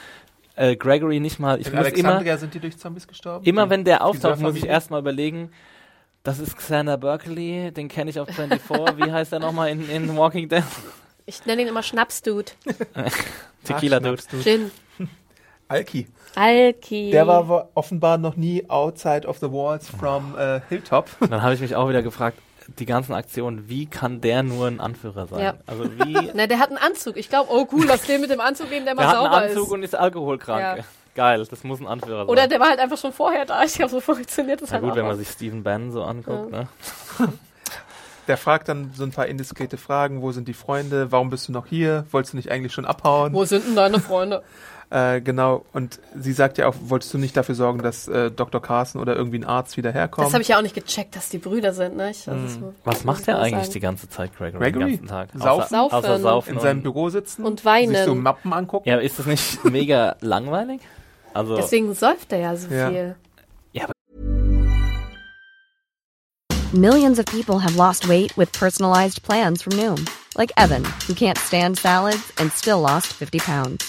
äh, Gregory nicht mal, ich In muss immer, sind die durch Zombies gestorben? immer wenn der auftaucht, muss ich erstmal überlegen, das ist Xander Berkeley, den kenne ich auf 24. Wie heißt er nochmal in, in Walking Dead? Ich nenne ihn immer Schnaps-Dude. Tequila Ach, Dude. schnappst du. Gin. Alki. Alki. Der war offenbar noch nie outside of the walls from äh, Hilltop. Dann habe ich mich auch wieder gefragt, die ganzen Aktionen, wie kann der nur ein Anführer sein? Ja. Also wie, Na, der hat einen Anzug. Ich glaube, oh cool, lass den mit dem Anzug nehmen, der mal der hat einen sauber Anzug ist. und ist alkoholkrank. Ja. Geil, das muss ein Anführer sein. Oder der war halt einfach schon vorher da. Ich glaube, so funktioniert das Na halt gut, auch. wenn man sich Stephen Bannon so anguckt, ne? Der fragt dann so ein paar indiskrete Fragen. Wo sind die Freunde? Warum bist du noch hier? Wolltest du nicht eigentlich schon abhauen? Wo sind denn deine Freunde? Äh, genau. Und sie sagt ja auch, wolltest du nicht dafür sorgen, dass äh, Dr. Carson oder irgendwie ein Arzt wieder herkommt? Das habe ich ja auch nicht gecheckt, dass die Brüder sind, ne? Ich, also so, Was macht man eigentlich sagen. die ganze Zeit, Gregory, Gregory? den ganzen Tag? Saufen? Außer, Saufen. außer saufen in seinem Büro sitzen Und weinen. sich so Mappen angucken. Ja, ist das nicht mega langweilig? Also, Deswegen säuft er ja so Ja. viel. Millions of people have lost weight with personalized plans from Noom, like Evan, who can't stand salads and still lost 50 pounds.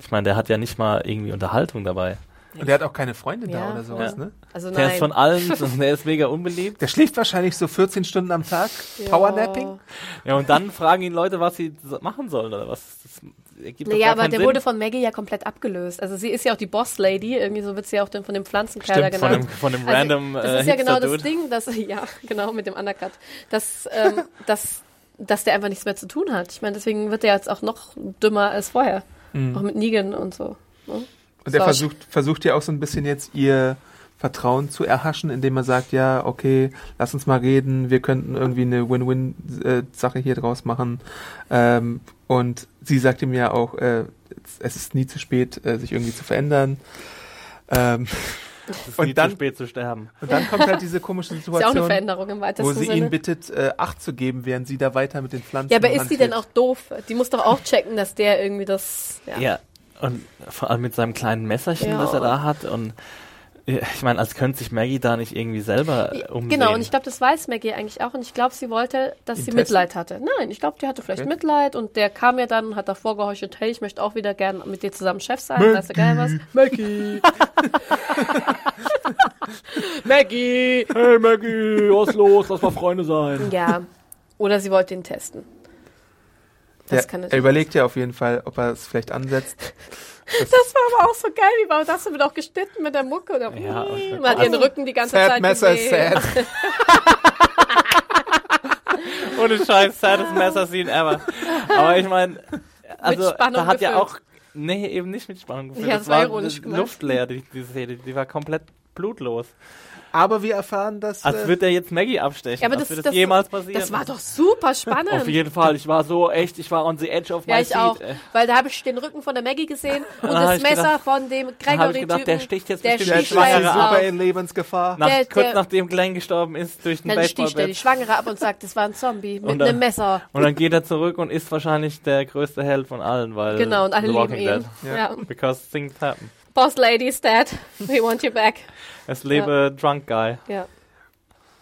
ich meine, der hat ja nicht mal irgendwie Unterhaltung dabei. Und der hat auch keine Freundin da Ja, oder sowas, ja. ne? Also Der nein. ist von allen, der ist mega unbeliebt. Der schläft wahrscheinlich so 14 Stunden am Tag. Ja. Powernapping. Ja, und dann fragen ihn Leute, was sie machen sollen oder was. Das ergibt Naja, aber der Sinn. wurde von Maggie ja komplett abgelöst. Also sie ist ja auch die Boss-Lady, irgendwie so wird sie ja auch dann von dem Pflanzenkerl Stimmt, da von genannt. dem, von dem Also, random das äh, ist ja genau das. Ding, dass, ja, genau, mit dem Undercut, dass, ähm, dass, dass der einfach nichts mehr zu tun hat. Ich meine, deswegen wird er jetzt auch noch dümmer als vorher. Auch mit Negan und so. Ne? Und er versucht, versucht ja auch so ein bisschen jetzt ihr Vertrauen zu erhaschen, indem er sagt, ja, okay, lass uns mal reden, wir könnten irgendwie eine Win-Win-Sache hier draus machen. Ähm, und sie sagt ihm ja auch, äh, es ist nie zu spät, äh, sich irgendwie zu verändern. Ähm, Es ist Und nie dann- zu spät zu sterben. und dann kommt halt diese komische Ist ja auch eine Situation, Veränderung im weitesten wo sie Sinne. ihn bittet, äh, Acht zu geben, während sie da weiter mit den Pflanzen ja, aber ist die denn auch doof? Die muss doch auch checken, dass der irgendwie das. Ja. Ja. Und vor allem mit seinem kleinen Messerchen, Ja. was er da hat. Und ich meine, als könnte sich Maggie da nicht irgendwie selber umsehen. Genau, und ich glaube, das weiß Maggie eigentlich auch. Und ich glaube, sie wollte, dass Ihn sie testen? Mitleid hatte. Nein, ich glaube, die hatte vielleicht Okay. Mitleid und der kam ja dann und hat davor geheuchelt, hey, ich möchte auch wieder gern mit dir zusammen Chef sein. Weißt du geil was? Maggie! Maggie! Hey Maggie, was los? Lass mal Freunde sein. Ja. Oder sie wollte ihn testen. Das Ja, kann er überlegt ja auf jeden Fall, ob er es vielleicht ansetzt. Das war aber auch so geil. Wie war das? Wird auch geschnitten mit der Mucke. Oder Ja, man hat ihren Rücken die ganze Sad Zeit Messer sad. Ohne Scheiß, saddest Messer Scene ever. Aber ich meine, also da hat ja gefüllt. auch, nee, eben nicht mit Spannung gefüllt. Ja, das das war war ironisch luftleer, die, diese Szene. Die war komplett blutlos. Aber wir erfahren, dass Als äh, würde er jetzt Maggie abstechen. Ja, aber das, würde das, jemals passieren. das war doch super spannend. Auf jeden Fall, ich war so echt, ich war on the edge of my Ja, ich seat. auch. ey. Weil da habe ich den Rücken von der Maggie gesehen und Da hab das Messer gedacht- von dem ich gedacht, der sticht jetzt der bestimmt der die sticht da Schwangere auf. super in Lebensgefahr. Nach, Der- kurz der- nachdem Glenn gestorben ist, durch den Dann sticht er die. Schwangere ab und sagt, das war ein Zombie mit einem Messer. Und dann geht er zurück und ist wahrscheinlich der größte Held von allen, weil Genau, und alle lieben Walking ihn. Dead. Ja. Because things happen. Boss Lady is dead. We want you back. Es lebe Drunk Guy. Ja.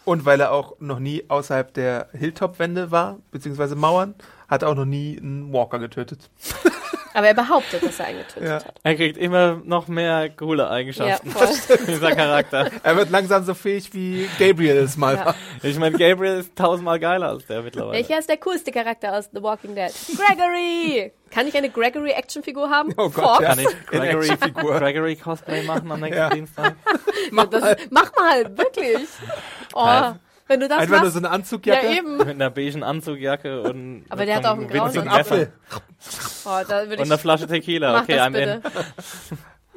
Und weil er auch noch nie außerhalb der Hilltop-Wände war, beziehungsweise Mauern, hat er auch noch nie einen Walker getötet. Aber er behauptet, dass er einen getötet Ja. hat. Er kriegt immer noch mehr coole Ja, Eigenschaften, voll. dieser Charakter. Er wird langsam so fähig wie Gabriel es mal Ja. war. Ich meine, Gabriel ist tausendmal geiler als der mittlerweile. Welcher ist der coolste Charakter aus The Walking Dead? Gregory! Kann ich eine Gregory-Actionfigur haben? Oh Gott, Fox? ja. Kann ich In Gregory, Actionfigur. Gregory Cosplay machen am nächsten Ja. Dienstag? Mach, das, mach mal, wirklich. Oh, Geil. Wenn du das Einfach nur machst. so eine ja, Anzugjacke. eben. Mit einer beigen Anzugjacke und Aber der hat so auch einen grauen So ein winzigen Apfel. Oh, da Und eine Flasche Tequila. Mach Okay, das I'm in. bitte.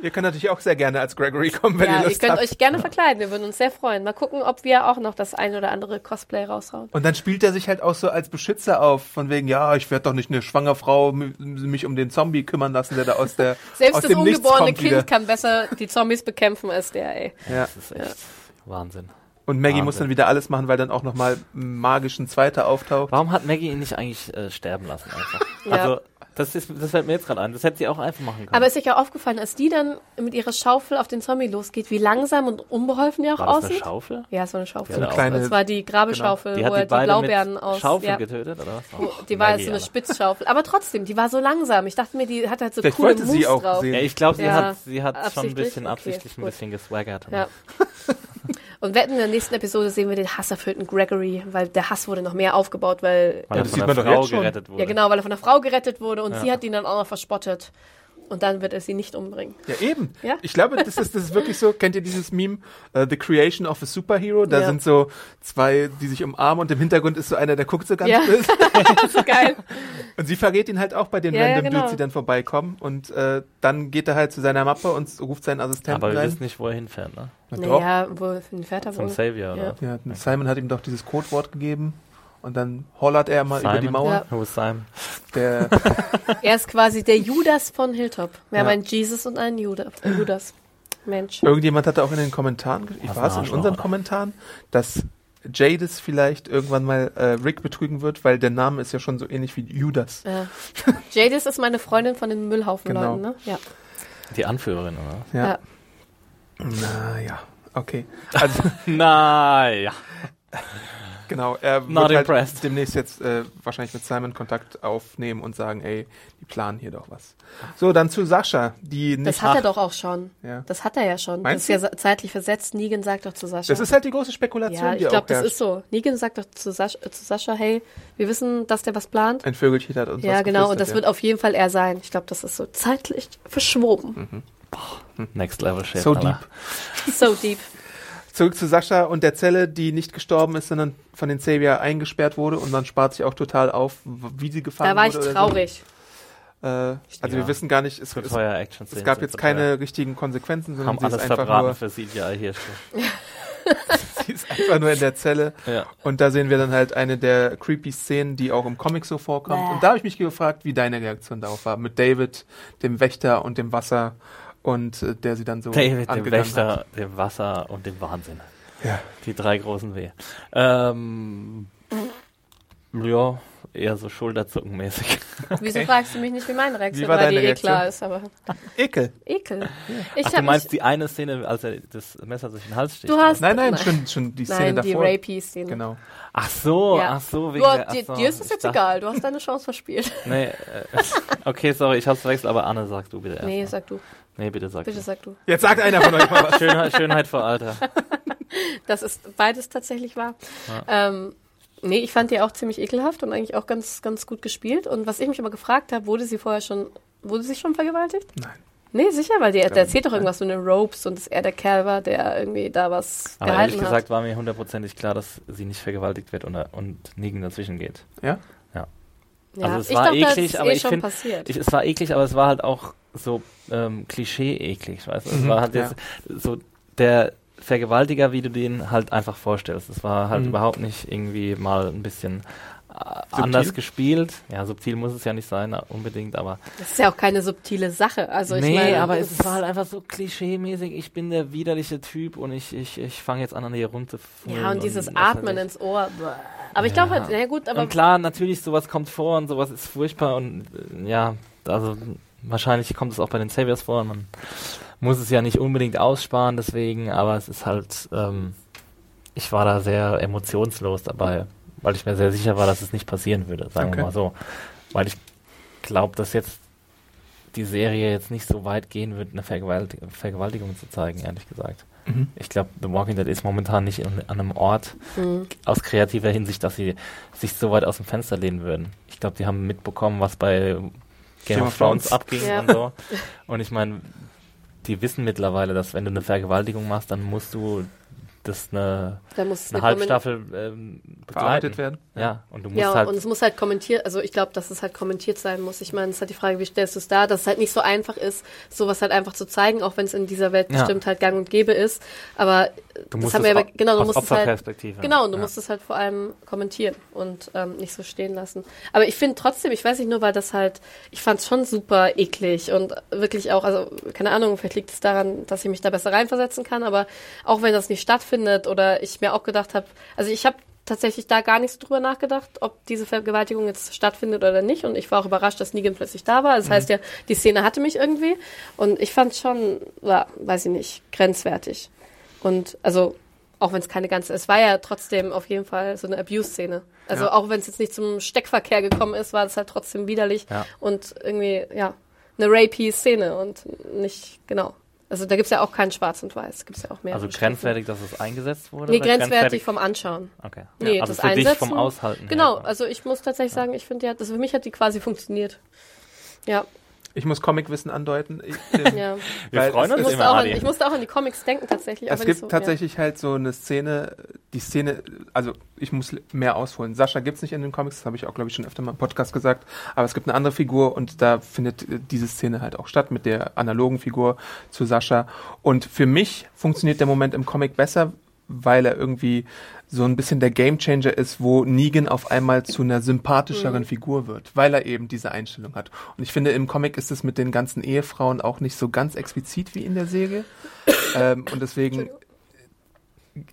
Ihr könnt natürlich auch sehr gerne als Gregory kommen, wenn Ja, ihr ihr Lust könnt habt. euch gerne verkleiden. Wir würden uns sehr freuen. Mal gucken, ob wir auch noch das ein oder andere Cosplay raushauen. Und dann spielt er sich halt auch so als Beschützer auf, von wegen, ja, ich werde doch nicht eine schwangere Frau mich um den Zombie kümmern lassen, der da aus der Selbst aus das dem Nichts ungeborene kommt Kind wieder. kann besser die Zombies bekämpfen als der, ey. Ja. Das ist echt Wahnsinn. Und Maggie Wahnsinn. muss dann wieder alles machen, weil dann auch nochmal magisch ein zweiter auftaucht. Warum hat Maggie ihn nicht eigentlich äh, sterben lassen einfach? Ja. Also, das, ist, das fällt mir jetzt gerade ein. Das hätte sie auch einfach machen können. Aber ist euch ja aufgefallen, als die dann mit ihrer Schaufel auf den Zombie losgeht, wie langsam und unbeholfen die auch War das eine aussieht? Schaufel? Ja, es war eine Schaufel. So eine kleine- das war die Grabeschaufel, Die wo er die die Blaubeeren mit aus. Schaufel ja. getötet, oder was? Oh, Die war jetzt so eine. Spitzschaufel. Aber trotzdem, die war so langsam. Ich dachte mir, die hat halt so Vielleicht coole wollte Moves sie auch drauf. sehen. Ja, ich glaube, sie Ja, hat, sie hat schon ein absichtlich? bisschen Okay, absichtlich ein gut. bisschen geswaggert. Ja. Und wetten, in der nächsten Episode sehen wir den hasserfüllten Gregory, weil der Hass wurde noch mehr aufgebaut, weil Weil Ja, er das von sieht der doch Frau jetzt schon. gerettet wurde. ja genau, weil er von einer Frau gerettet wurde und Ja. sie hat ihn dann auch noch verspottet. Und dann wird er sie nicht umbringen. Ja, eben. Ja? Ich glaube, das ist, das ist wirklich so. Kennt ihr dieses Meme? Uh, the Creation of a Superhero? Da Ja. sind so zwei, die sich umarmen und im Hintergrund ist so einer, der guckt so ganz Ja. böse. so geil. Und sie verrät ihn halt auch bei den Ja, ja, Random genau. Dudes, die dann vorbeikommen. Und äh, dann geht er halt zu seiner Mappe und ruft seinen Assistenten Aber wir rein. wissen nicht, wo er hinfährt, ne? Na. Naja, wo fährt er Zum wohl? Savior, oder? Ja. Ja, Simon hat ihm doch dieses Codewort gegeben. Und dann hollert er mal über die Simon? Mauer. Ja. Who is Simon? Der, Er ist quasi der Judas von Hilltop. Wir Ja. haben einen Jesus und einen Juda, Judas. Mensch. irgendjemand hatte auch in den Kommentaren, ich war es in unseren oder? Kommentaren, dass Jadis vielleicht irgendwann mal äh, Rick betrügen wird, weil der Name ist ja schon so ähnlich wie Judas. Ja. Jadis ist meine Freundin von den Müllhaufen-Leuten, Genau. ne? Ja. Die Anführerin, oder? Ja. Ja. Naja, okay. Also Naja. Genau, er Not wird halt impressed. demnächst jetzt äh, wahrscheinlich mit Simon Kontakt aufnehmen und sagen, ey, die planen hier doch was. So, dann zu Sascha, die nicht... Das hat er doch auch schon. Ja. Das hat er ja schon. Meinst das ist ja sa- zeitlich versetzt. Negan sagt doch zu Sascha. Das ist halt die große Spekulation, ja, ich glaube, das herrscht. ist so. Negan sagt doch zu Sascha, äh, zu Sascha, hey, wir wissen, dass der was plant. Ein Vögelchen hat uns Ja, was genau, und das wird auf jeden Fall er sein. Ich glaube, das ist so zeitlich verschwoben. Next Level Shit. So Alter. deep. So deep. Zurück zu Sascha und der Zelle, die nicht gestorben ist, sondern von den Xavier eingesperrt wurde und man spart sich auch total auf, wie sie gefangen Da war ich wurde. oder traurig. So. Äh, also Ja. wir wissen gar nicht, es, es, teuer es gab jetzt keine richtigen Konsequenzen, sondern Haben sie ist alles einfach verbraten nur, für CGI hier. sie ist einfach nur in der Zelle. Ja. Und da sehen wir dann halt eine der creepy Szenen, die auch im Comic so vorkommt. Bäh. Und da habe ich mich gefragt, wie deine Reaktion darauf war. Mit David, dem Wächter und dem Wasser und äh, der sie dann so David, dem Wächter, hat. dem Wasser und dem Wahnsinn. Ja. Die drei großen W. Ähm, ja, eher so Schulterzuckenmäßig. Wieso fragst du mich nicht, wie meine Reaktion Wie war Weil die eh klar ist, aber Ekel. Ekel. Ich Ach, du meinst die eine Szene, als er das Messer durch den Hals sticht? Du hast- Nein, nein, Nein. schon, schon die Szene nein, die davor. Rapey-Szene. Genau. Ach so, Ja. ach so. Du, Wegen der, ach dir, so, dir ist es jetzt dachte- egal, du hast deine Chance verspielt. Nee, äh, okay, sorry, ich hab's verwechselt, aber Anne, sag du bitte erst. Nee, mal. sag du. nee, bitte sag Bitte du. sag du. Jetzt sagt einer von euch mal was. Schönheit, Schönheit vor Alter. Das ist beides tatsächlich wahr. Ähm, nee, ich fand die auch ziemlich ekelhaft und eigentlich auch ganz, ganz gut gespielt. Und was ich mich aber gefragt habe, wurde sie vorher schon, wurde sie schon vergewaltigt? Nein. Nee, sicher, weil die, der erzählt doch irgendwas so eine Ropes und dass er der Kerl war, der irgendwie da was Aber ehrlich gehalten gesagt hat. war mir hundertprozentig klar, dass sie nicht vergewaltigt wird und, und Negan dazwischen geht. Ja? Ja, also es ich war das eklig, ist aber eh ich schon find- passiert. Ich, es war eklig, aber es war halt auch so ähm, Klischee-eklig, weißt du? Es Mhm, war halt ja. jetzt so der Vergewaltiger, wie du den halt einfach vorstellst. Es war halt Mhm. überhaupt nicht irgendwie mal ein bisschen äh, anders gespielt. Ja, subtil muss es ja nicht sein, äh, unbedingt, aber Das ist ja auch keine subtile Sache. Also ich nee, meine, aber das es war halt einfach so klischee-mäßig. Ich bin der widerliche Typ und ich, ich, ich fange jetzt an, an dir rumzuführen. Ja, und dieses weiß Atmen ins Ohr. bäh. Aber ich Ja. glaube halt, na gut, aber und klar, natürlich, sowas kommt vor und sowas ist furchtbar und äh, ja, also wahrscheinlich kommt es auch bei den Saviors vor. Man muss es ja nicht unbedingt aussparen, deswegen, aber es ist halt, ähm, ich war da sehr emotionslos dabei, weil ich mir sehr sicher war, dass es nicht passieren würde, sagen Okay. wir mal so. Weil ich glaube, dass jetzt die Serie jetzt nicht so weit gehen wird, eine Vergewaltig Vergewaltigung zu zeigen, ehrlich gesagt. Mhm. Ich glaube, The Walking Dead ist momentan nicht in, an einem Ort Mhm. aus kreativer Hinsicht, dass sie sich so weit aus dem Fenster lehnen würden. Ich glaube, die haben mitbekommen, was bei Game, of Thrones abging Ja. und so. Und ich meine, die wissen mittlerweile, dass wenn du eine Vergewaltigung machst, dann musst du das eine, da muss eine Halbstaffel ähm, begleiten. werden. Ja, und du musst Ja, halt und es muss halt kommentiert, also ich glaube, dass es halt kommentiert sein muss. Ich meine, es ist halt die Frage, wie stellst du es dar, dass es halt nicht so einfach ist, sowas halt einfach zu zeigen, auch wenn es in dieser Welt Ja. bestimmt halt gang und gäbe ist. Aber du das musst haben es wir genau, du musst es halt, Opferperspektive. genau, und du ja. musst es halt vor allem kommentieren und ähm, nicht so stehen lassen. Aber ich finde trotzdem, ich weiß nicht nur, weil das halt, ich fand es schon super eklig und wirklich auch, also keine Ahnung, vielleicht liegt es daran, dass ich mich da besser reinversetzen kann, aber auch wenn das nicht stattfindet oder ich mir auch gedacht habe, also ich habe tatsächlich da gar nicht so drüber nachgedacht, ob diese Vergewaltigung jetzt stattfindet oder nicht. Und ich war auch überrascht, dass Negan plötzlich da war. Das heißt ja, die Szene hatte mich irgendwie. Und ich fand schon, war, weiß ich nicht, grenzwertig. Und also, auch wenn es keine ganze, es war ja trotzdem auf jeden Fall so eine Abuse-Szene. Also Ja. auch wenn es jetzt nicht zum Steckverkehr gekommen ist, war es halt trotzdem widerlich Ja. und irgendwie, ja, eine rapey-Szene und nicht, genau. Also da gibt's ja auch kein Schwarz und Weiß, gibt's ja auch mehr. Also grenzwertig, dass es eingesetzt wurde? Nee, grenzwertig vom Anschauen. Okay. Nee, also das für dich Einsetzen. vom Aushalten. Genau, her. also ich muss tatsächlich sagen, ich finde, ja, das für mich hat die quasi funktioniert. Ja, Ich muss Comicwissen andeuten. Ich, ähm, ja. Wir weil freuen es uns Ich ist- musste, immer, auch an, ich musste auch an die Comics denken tatsächlich. Es gibt so, tatsächlich halt so eine Szene, die Szene, also ich muss mehr ausholen. Sascha gibt's nicht in den Comics, das habe ich auch, glaube ich, schon öfter mal im Podcast gesagt, aber es gibt eine andere Figur und da findet diese Szene halt auch statt mit der analogen Figur zu Sascha. Und für mich funktioniert der Moment im Comic besser, weil er irgendwie so ein bisschen der Gamechanger ist, wo Negan auf einmal zu einer sympathischeren Figur wird, weil er eben diese Einstellung hat. Und ich finde, im Comic ist es mit den ganzen Ehefrauen auch nicht so ganz explizit wie in der Serie. ähm, und deswegen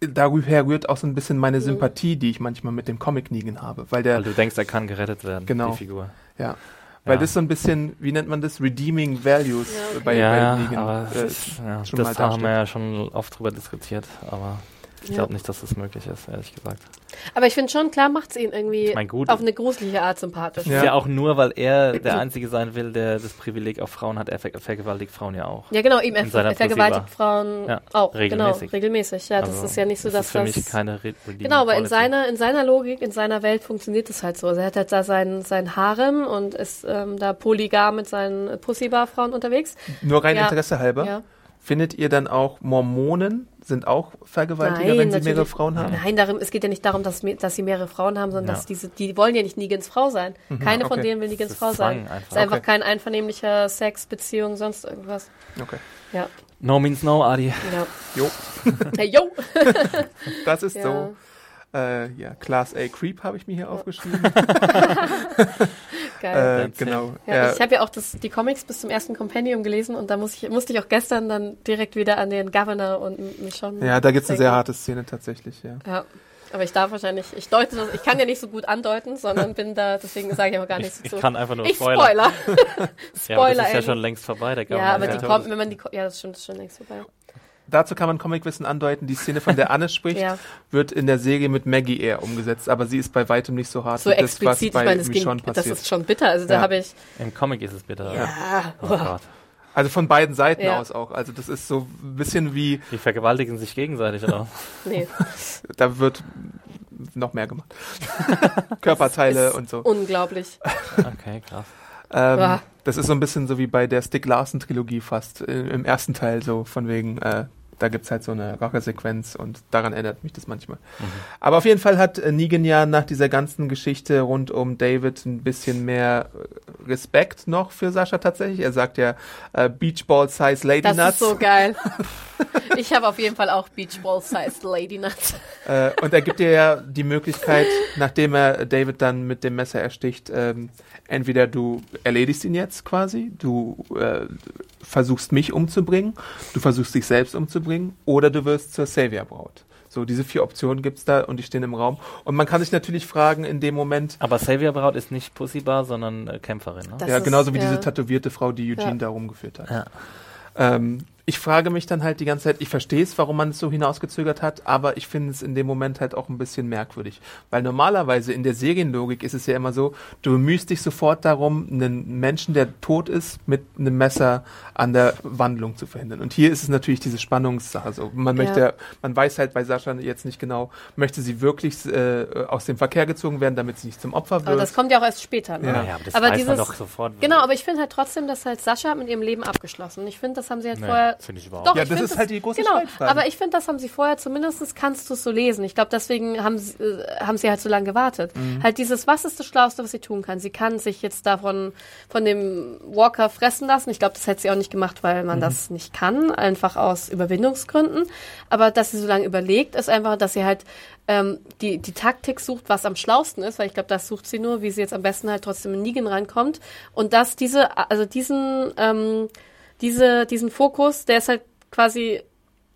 daher rührt auch so ein bisschen meine Sympathie, die ich manchmal mit dem Comic Negan habe, weil der Weil du denkst, er kann gerettet werden, Genau. die Figur. ja, weil Ja. das so ein bisschen, wie nennt man das, redeeming values Ja, okay. bei, ja, bei Negan aber äh, ist, ja, schon mal das haben wir ja schon oft drüber diskutiert, aber ich Ja. glaube nicht, dass das möglich ist, ehrlich gesagt. Aber ich finde schon, klar macht es ihn irgendwie Ich mein, gut. auf eine gruselige Art sympathisch. Ja. Ist ja auch nur, weil er der Einzige sein will, der das Privileg auf Frauen hat. Er ver vergewaltigt Frauen ja auch. Ja, genau, ihm er, er vergewaltigt. Frauen Ja, auch. regelmäßig. Genau, regelmäßig. Ja, das Also, ist ja nicht so, dass ist für das. mich keine Re Genau, aber in seiner, in seiner Logik, in seiner Welt funktioniert es halt so. Also er hat halt da sein, sein Harem und ist ähm, da polygam mit seinen Pussybar-Frauen unterwegs. Nur rein Ja. Interesse halber. Ja. Findet ihr dann auch Mormonen sind auch Vergewaltiger, Nein, wenn sie mehrere Frauen haben? Nein, darum, es geht ja nicht darum, dass, dass sie mehrere Frauen haben, sondern Ja. dass diese, die wollen ja nicht Negans Frau sein. Keine von okay. denen will Negans Frau sein. Einfach. Es ist einfach Okay. kein einvernehmlicher Sex, Beziehung, sonst irgendwas. Okay. Ja, No means no, Adi. ja. Jo, Hey, yo! das ist Ja. so. Äh, ja, Class A Creep habe ich mir hier aufgeschrieben. Geil. Äh, genau. Ja, Ja, ich habe ja auch das, die Comics bis zum ersten Compendium gelesen und da muss ich, musste ich auch gestern dann direkt wieder an den Governor und Michonne. ja, da gibt's eine sehr harte Szene tatsächlich, ja. Ja. Aber ich darf wahrscheinlich, ich deute das, ich kann ja nicht so gut andeuten, sondern bin da, deswegen sage ich aber gar nichts Ich, ich dazu. kann einfach nur Ich spoilern. Spoiler. Ja, aber das Spoiler, ist ja schon längst vorbei, der Ja, aber Governor. die kommt, wenn man die, ja, das stimmt, das ist schon längst vorbei. Dazu kann man Comicwissen andeuten. Die Szene, von der Anne spricht, Ja. wird in der Serie mit Maggie eher umgesetzt, aber sie ist bei weitem nicht so hart So wie das, explizit, was ich bei meine, das, ging, das passiert. ist schon bitter. Also da Ja. habe ich, Im Comic ist es bitter. ja, Oh Gott. Also von beiden Seiten Ja. aus auch. Also das ist so ein bisschen wie, Die vergewaltigen sich gegenseitig, oder? nee, da wird noch mehr gemacht. Körperteile ist und so. unglaublich. Okay, krass. Ähm. Das ist so ein bisschen so wie bei der Stick Larson Trilogie fast äh, im ersten Teil so von wegen äh, da gibt's halt so eine Rachesequenz und daran erinnert mich das manchmal. Aber auf jeden Fall hat äh, Negan ja nach dieser ganzen Geschichte rund um David ein bisschen mehr äh, Respekt noch für Sascha tatsächlich. Er sagt ja äh, Beachball Size Lady Das Nuts. ist so geil. Ich habe auf jeden Fall auch Beachball-sized Lady Nuts. Äh, und er gibt dir ja die Möglichkeit, nachdem er David dann mit dem Messer ersticht, ähm, entweder du erledigst ihn jetzt quasi, du äh, versuchst mich umzubringen, du versuchst dich selbst umzubringen oder du wirst zur Savior-Braut. So, diese vier Optionen gibt's da und die stehen im Raum. Und man kann sich natürlich fragen in dem Moment, Aber Savior Braut ist nicht Pussybar, sondern äh, Kämpferin, ne? Das ja, ist- genauso wie ja. diese tätowierte Frau, die Eugene Ja. da rumgeführt hat. Ja. Ähm, ich frage mich dann halt die ganze Zeit, ich verstehe es, warum man es so hinausgezögert hat, aber ich finde es in dem Moment halt auch ein bisschen merkwürdig. Weil normalerweise in der Serienlogik ist es ja immer so, du bemühst dich sofort darum, einen Menschen, der tot ist, mit einem Messer an der Wandlung zu verhindern. Und hier ist es natürlich diese Spannungssache. So, man Ja. möchte, man weiß halt bei Sascha jetzt nicht genau, möchte sie wirklich äh, aus dem Verkehr gezogen werden, damit sie nicht zum Opfer wird. Aber das kommt ja auch erst später. Ne? Ja. Ja, aber das Aber weiß man dieses- doch sofort. Genau, aber ich finde halt trotzdem, dass halt Sascha mit ihrem Leben abgeschlossen. Ich finde, das haben sie halt Nee, vorher. Finde ich überhaupt Doch, Ja, ich das ist halt die große Genau, Streitfrage. aber ich finde, das haben sie vorher, zumindest kannst du es so lesen. Ich glaube, deswegen haben sie, äh, haben sie halt so lange gewartet. Mhm. Halt dieses, was ist das Schlauste, was sie tun kann? Sie kann sich jetzt davon, von dem Walker fressen lassen. Ich glaube, das hätte sie auch nicht gemacht, weil Mhm. man das nicht kann, einfach aus Überwindungsgründen. Aber dass sie so lange überlegt, ist einfach, dass sie halt ähm, die, die Taktik sucht, was am schlausten ist, weil ich glaube, das sucht sie nur, wie sie jetzt am besten halt trotzdem in Negan rankommt. Und dass diese, also diesen, ähm, diese, diesen Fokus, der ist halt quasi,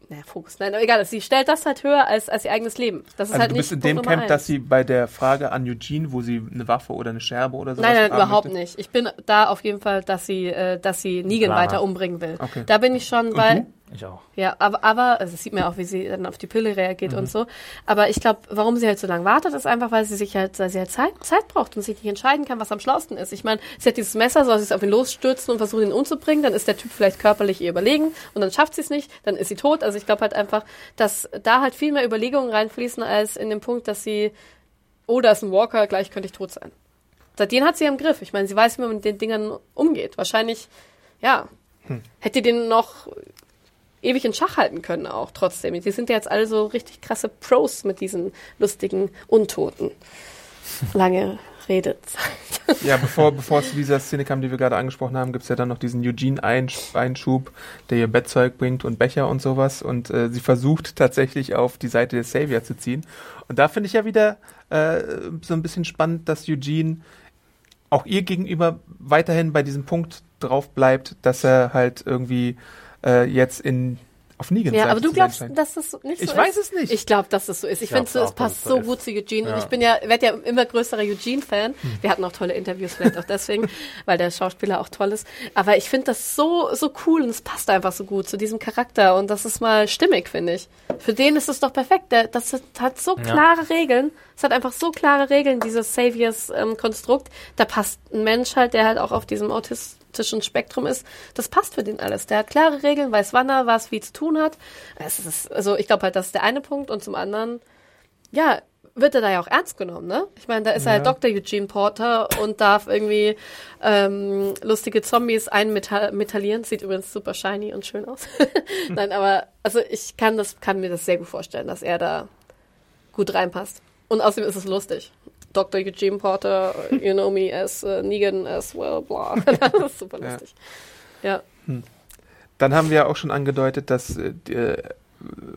naja, Fokus, nein, aber egal, sie stellt das halt höher als, als ihr eigenes Leben. Das ist also halt du nicht bist in Punkt dem Nummer Camp, dass sie bei der Frage an Eugene, wo sie eine Waffe oder eine Scherbe oder so Nein, nein, überhaupt nicht. Ich bin da auf jeden Fall, dass sie, äh, dass sie Negan Planer. weiter umbringen will. Okay. Da bin ich schon, weil, Ich auch. ja, aber, aber, also sieht man auch, wie sie dann auf die Pille reagiert Mhm. und so. Aber ich glaube, warum sie halt so lange wartet, ist einfach, weil sie sich halt, weil sie halt Zeit, Zeit braucht und sich nicht entscheiden kann, was am schlausten ist. Ich meine, sie hat dieses Messer, soll sie es auf ihn losstürzen und versuchen, ihn umzubringen, dann ist der Typ vielleicht körperlich ihr überlegen und dann schafft sie es nicht, dann ist sie tot. Also ich glaube halt einfach, dass da halt viel mehr Überlegungen reinfließen, als in dem Punkt, dass sie, oh, da ist ein Walker, gleich könnte ich tot sein. Den hat sie im Griff. Ich meine, sie weiß, wie man mit den Dingern umgeht. Wahrscheinlich, ja, hätte den noch ewig in Schach halten können auch trotzdem. Die sind ja jetzt alle so richtig krasse Pros mit diesen lustigen Untoten. Lange Redezeit. Ja, bevor, bevor es zu dieser Szene kam, die wir gerade angesprochen haben, gibt's ja dann noch diesen Eugene-Einschub, der ihr Bettzeug bringt und Becher und sowas. Und äh, sie versucht tatsächlich auf die Seite des Savior zu ziehen. Und da finde ich ja wieder äh, so ein bisschen spannend, dass Eugene auch ihr gegenüber weiterhin bei diesem Punkt drauf bleibt, dass er halt irgendwie äh, jetzt in auf Negan Ja, aber du glaubst, scheint. dass das nicht so Ich ist? weiß es nicht. Ich glaube, dass das so ist. Ich, Ich finde, es passt so so gut ist. zu Eugene. Und Ja. ich bin ja, werde ja immer größerer Eugene-Fan. Wir hatten auch tolle Interviews, vielleicht auch deswegen, weil der Schauspieler auch toll ist. Aber ich finde das so, so cool und es passt einfach so gut zu diesem Charakter. Und das ist mal stimmig, finde ich. Für den ist es doch perfekt. Der, das hat- so Ja. klare Regeln. Es hat einfach so klare Regeln, dieses Saviors-Konstrukt. da passt ein Mensch halt, der halt auch auf diesem autistischen Spektrum ist. Das passt für den alles. Der hat klare Regeln, weiß wann er was wie zu tun hat. Ist, also ich glaube halt, das ist der eine Punkt. Und zum anderen, ja, wird er da ja auch ernst genommen, ne? Ich meine, da ist er halt Dr. Eugene Porter und darf irgendwie ähm, lustige Zombies einmetallieren. Sieht übrigens super shiny und schön aus. Nein, aber also ich kann das, kann mir das sehr gut vorstellen, dass er da gut reinpasst. Und außerdem ist es lustig. Dr. Eugene Porter, you know me as uh, Negan as well, bla. das ist super Ja. lustig. Ja. Dann haben wir ja auch schon angedeutet, dass äh, äh,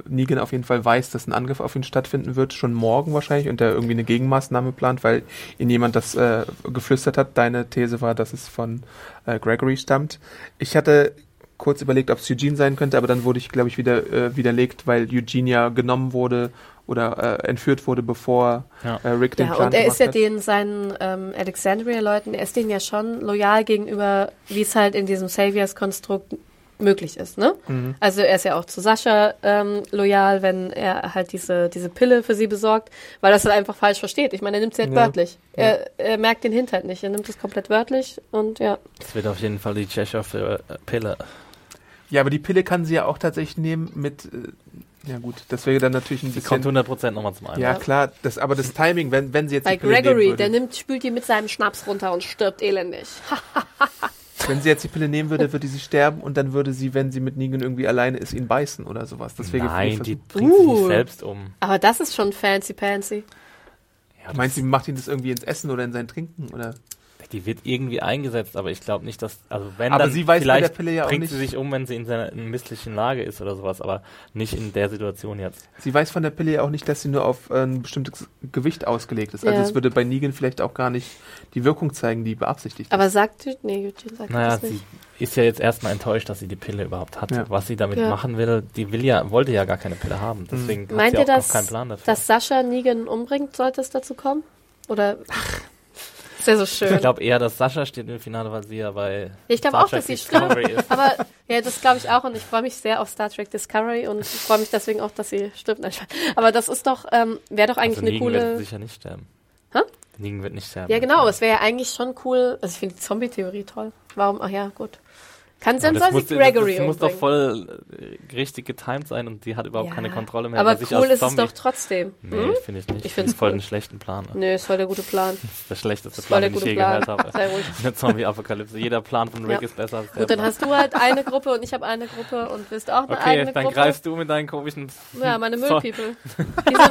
Negan auf jeden Fall weiß, dass ein Angriff auf ihn stattfinden wird, schon morgen wahrscheinlich, und er irgendwie eine Gegenmaßnahme plant, weil ihn jemand das äh, geflüstert hat. Deine These war, dass es von äh, Gregory stammt. Ich hatte kurz überlegt, ob es Eugene sein könnte, aber dann wurde ich, glaube ich, wieder äh, widerlegt, weil Eugene ja genommen wurde oder äh, entführt wurde, bevor Ja. äh, Rick den Ja, Plan und er ist ja hat. den seinen ähm, Alexandria-Leuten, er ist denen ja schon loyal gegenüber, wie es halt in diesem Saviors-Konstrukt möglich ist, ne? Mhm. Also er ist ja auch zu Sascha ähm, loyal, wenn er halt diese, diese Pille für sie besorgt, weil das halt einfach falsch versteht. Ich meine, er nimmt sie halt Ja. wörtlich. Er, er merkt den Hint halt nicht. Er nimmt es komplett wörtlich und ja. Das wird auf jeden Fall die Cheshire-Pille. Ja, aber die Pille kann sie ja auch tatsächlich nehmen mit, äh, ja gut, das wäre dann natürlich ein Die bisschen... kommt 100% nochmal zum Einsatz. Ja, klar, das, aber das Timing, wenn, wenn sie jetzt Bei die Pille nehmen Gregory, würde, der nimmt, spült die mit seinem Schnaps runter und stirbt elendig. wenn sie jetzt die Pille nehmen würde, würde sie sterben und dann würde sie, wenn sie mit Negan irgendwie alleine ist, ihn beißen oder sowas. Das wäre Nein, die bringt sich Uh. nicht selbst um. Aber das ist schon fancy pansy. Ja, Du meinst, sie macht ihn das irgendwie ins Essen oder in sein Trinken oder? Die wird irgendwie eingesetzt, aber ich glaube nicht, dass, also wenn Aber dann, sie weiß vielleicht der Pille ja auch bringt nicht- sie sich um, wenn sie in seiner in misslichen Lage ist oder sowas, aber nicht in der Situation jetzt. Sie weiß von der Pille ja auch nicht, dass sie nur auf äh, ein bestimmtes Gewicht ausgelegt ist. Also Ja. es würde bei Negan vielleicht auch gar nicht die Wirkung zeigen, die beabsichtigt ist. Aber sagt, nee, Eugene sagt Naja, das sie nicht. ist ja jetzt erstmal enttäuscht, dass sie die Pille überhaupt hat. Ja. Was sie damit Ja. machen will, die will ja, wollte ja gar keine Pille haben. Deswegen hat Meint sie ihr, auch dass, noch keinen Plan dafür. dass Sascha Negan umbringt, sollte es dazu kommen? Oder ist ja so schön. ich glaube eher, dass Sascha steht im Finale, weil sie ja bei ich glaube auch, Trek dass sie Discovery stirbt. ist. Aber ja, das glaube ich auch und ich freue mich sehr auf Star Trek Discovery und ich freue mich deswegen auch, dass sie stirbt. Nein. Aber das ist doch, ähm, wäre doch eigentlich also eine Negan wird coole. sicher nicht sterben. Hä? Negan wird nicht sterben. Ja, genau, es wäre ja eigentlich schon cool. Also ich finde die Zombie-Theorie toll. Warum? Ach ja, gut. Kann Ja, dann das soll muss, sie Gregory das muss doch voll äh, richtig getimed sein und die hat überhaupt Ja. keine Kontrolle mehr. Aber cool ist es Zombie. doch trotzdem. Nee, Hm? finde ich nicht. Ich find's voll cool. einen schlechten Plan. Nö, ist voll der gute Plan. Das ist der schlechteste Plan, der den ich je Plan. gehört habe. Sei ruhig. Eine Zombie-Apokalypse. Jeder Plan von Rick Ja. ist besser als der Gut, dann Plan. hast du halt eine Gruppe und ich habe eine Gruppe und willst auch eine Okay, eigene dann Gruppe. greifst du mit deinen komischen... Ja, meine Müllpeople. Die sind,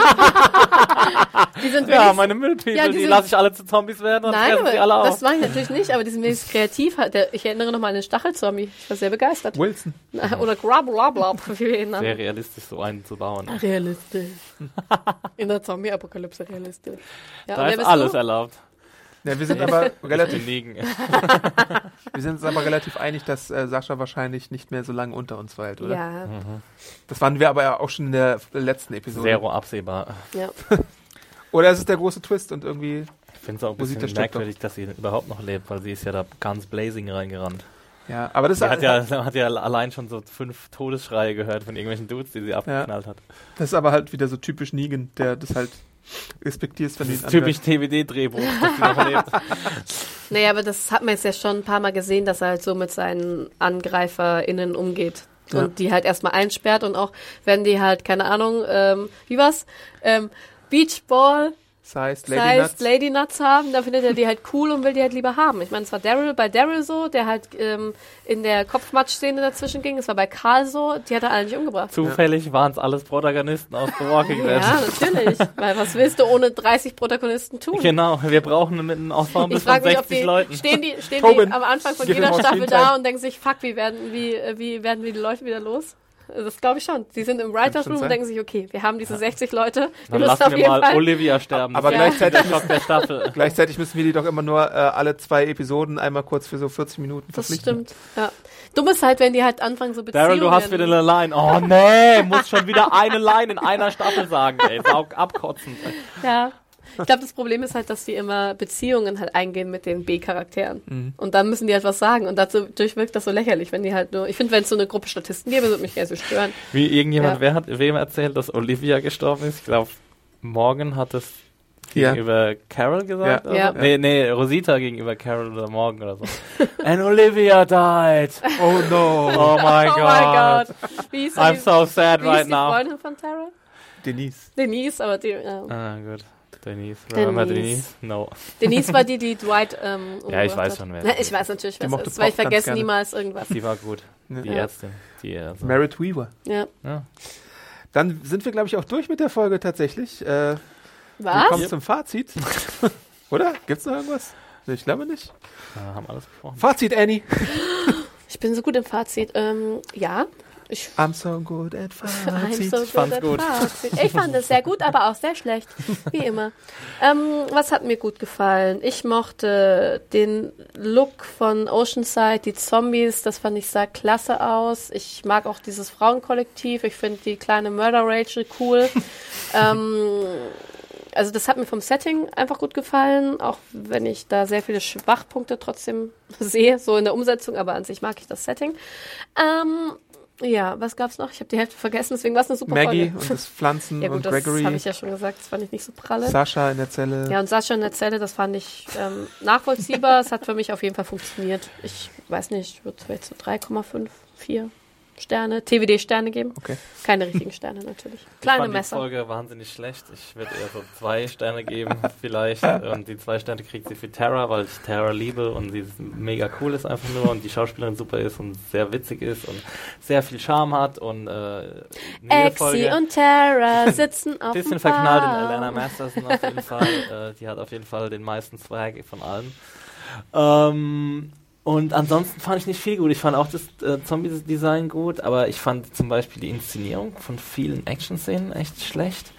die sind Ja, meine Müllpipel, Ja, die die, lasse ich alle zu Zombies werden und Nein, fressen sie alle auf. das mache ich natürlich nicht, aber die sind wenigstens kreativ. Ich erinnere nochmal an den Stachelzombie. Ich war sehr begeistert. Wilson. Oder Grablablab, wie wir ihn Sehr nennen. realistisch, so einen zu bauen. Realistisch. In der Zombie-Apokalypse realistisch. Ja, Da ist alles du? erlaubt. Ja, wir sind aber relativ, wir sind uns aber relativ einig, dass äh, Sascha wahrscheinlich nicht mehr so lange unter uns weilt, oder? Ja, Das waren wir aber ja auch schon in der letzten Episode. Zero absehbar. ja. Oder es ist der große Twist und irgendwie, Ich finde es auch ein bisschen merkwürdig, dass sie überhaupt noch lebt, weil sie ist ja da ganz blazing reingerannt. Ja, aber das, hat ja, hat ja allein schon so fünf Todesschreie gehört von irgendwelchen Dudes, die sie abgeknallt hat. das ist aber halt wieder so typisch Negan, der das halt respektiert, wenn Das ihn typisch TWD-Drehbuch. Naja, aber das hat man jetzt ja schon ein paar Mal gesehen, dass er halt so mit seinen AngreiferInnen umgeht. Ja. Und die halt erstmal einsperrt und auch wenn die halt, keine Ahnung, ähm, wie war's? Ähm, Beachball Das Lady heißt, Nuts. Lady Nuts haben, da findet er die halt cool und will die halt lieber haben. Ich meine, es war Daryl bei Daryl so, der halt ähm, in der Kopfmatsch-Szene dazwischen ging. Es war bei Karl so, die hat er alle nicht umgebracht. Zufällig waren es alles Protagonisten aus The Walking Dead. Ja, natürlich. Weil was willst du ohne 30 Protagonisten tun? Genau, wir brauchen mit einem Ensemble Ich von frage mich, ob 60 die, Leuten. stehen die, stehen Tobin, die am Anfang von jeder Staffel da und denken sich, fuck, wie werden, wie, äh, wie werden wir die Leute wieder los? Das glaube ich schon. Die sind im Writers Room und denken sich, okay, wir haben diese 60 Leute. Wir Dann müssen lassen auf wir jeden mal Fall. Olivia sterben. Aber Das Ja. gleichzeitig, Staffel. gleichzeitig müssen wir die doch immer nur äh, alle zwei Episoden einmal kurz für so 40 Minuten Das verpflichten. stimmt. Ja. Dumm ist halt, wenn die halt anfangen, so Beziehungen. Daryl, du hast wieder eine Line. Oh nee, muss schon wieder eine Line in einer Staffel sagen, ey. Saug abkotzen. Ja. Ich glaube, das Problem ist halt, dass die immer Beziehungen halt eingehen mit den B-Charakteren. Mhm. Und dann müssen die halt was sagen. Und dadurch wirkt das so lächerlich, wenn die halt nur. Ich finde, wenn es so eine Gruppe Statisten gäbe, würde mich gerne so stören. Wie irgendjemand, Ja. wer hat wem erzählt, dass Olivia gestorben ist? Ich glaube, Morgan hat es Ja. gegenüber Carol gesagt. Ja. oder Ja. Nee, nee, Rosita gegenüber Carol oder Morgan oder so. And Olivia died. Oh no. Oh my oh god. mein Gott. Wie hieß I'm die, so sad wie right die now. Freundin von Tara? Denise. Denise, aber die. Ja. Ah, gut. Denise. Denise. Denise? No. Denise war die, die Dwight. Ähm, Ja, ich weiß schon, wer Na, Ich weiß natürlich, wer es ist, weil ich vergesse gerne. niemals irgendwas. Die war gut. Die Ja. Ärztin. Die, also, Merritt Weaver. Ja. ja. Dann sind wir, glaube ich, auch durch mit der Folge tatsächlich. Äh, wir Was? kommen zum Fazit. Oder? Gibt's noch irgendwas? Ich glaube nicht. Ja, haben alles besprochen. Fazit, Annie. Ich bin so gut im Fazit. Ähm, ja. Ich I'm so good at I'm Fazit. so good fand's at gut. Fazit. Ich fand es sehr gut, aber auch sehr schlecht. Wie immer. Ähm, was hat mir gut gefallen? Ich mochte den Look von Oceanside, die Zombies, das fand ich sah klasse aus. Ich mag auch dieses Frauenkollektiv. Ich finde die kleine Murder Rachel cool. ähm, also das hat mir vom Setting einfach gut gefallen, auch wenn ich da sehr viele Schwachpunkte trotzdem sehe, so in der Umsetzung, aber an sich mag ich das Setting. Ähm, ja, was gab's noch? Ich habe die Hälfte vergessen, deswegen war es eine super Maggie Folge. und das Pflanzen ja gut, und das Gregory. habe ich ja schon gesagt, das fand ich nicht so pralle. Sascha in der Zelle. ja, und Sascha in der Zelle, das fand ich ähm, nachvollziehbar. es hat für mich auf jeden Fall funktioniert. Ich weiß nicht, ich würde vielleicht so 3,5, 4 Sterne, TWD-Sterne geben. Okay. Keine richtigen Sterne natürlich. Ich Kleine fand die Messer. Folge wahnsinnig schlecht. Ich würde eher so zwei Sterne geben, vielleicht. Und die zwei Sterne kriegt sie für Tara, weil ich Tara liebe und sie mega cool ist einfach nur und die Schauspielerin super ist und sehr witzig ist und sehr viel Charme hat und äh, Exi und Tara sitzen auf bisschen verknallt in. Alana Masterson auf jeden Fall. Äh, die hat auf jeden Fall den meisten Swag von allen. Ähm, und ansonsten fand ich nicht viel gut. Ich fand auch das äh, Zombie-Design gut, aber ich fand zum Beispiel die Inszenierung von vielen Action-Szenen echt schlecht.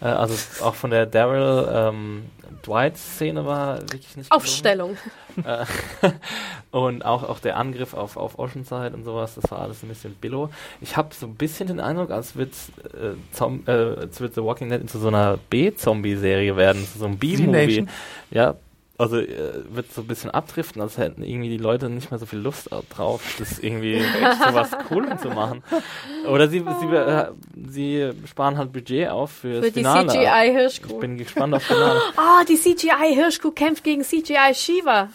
Äh, also auch von der Daryl ähm, Dwight-Szene war wirklich nicht. Aufstellung. Äh, und auch, auch der Angriff auf, auf Oceanside und sowas, das war alles ein bisschen billow. Ich habe so ein bisschen den Eindruck, als wird äh, Zom äh, als wird The Walking Dead zu so einer B-Zombie-Serie werden, zu so einem B-Movie. Ja, also äh, wird so ein bisschen abdriften, als hätten irgendwie die Leute nicht mehr so viel Lust au- drauf, das irgendwie so was Coolem zu machen. Oder sie, sie, äh, sie sparen halt Budget auf für, Für das die Finale. Ich CGI-Hirschkuh. bin gespannt auf Finale. Oh, die CGI-Hirschkuh kämpft gegen CGI-Shiva.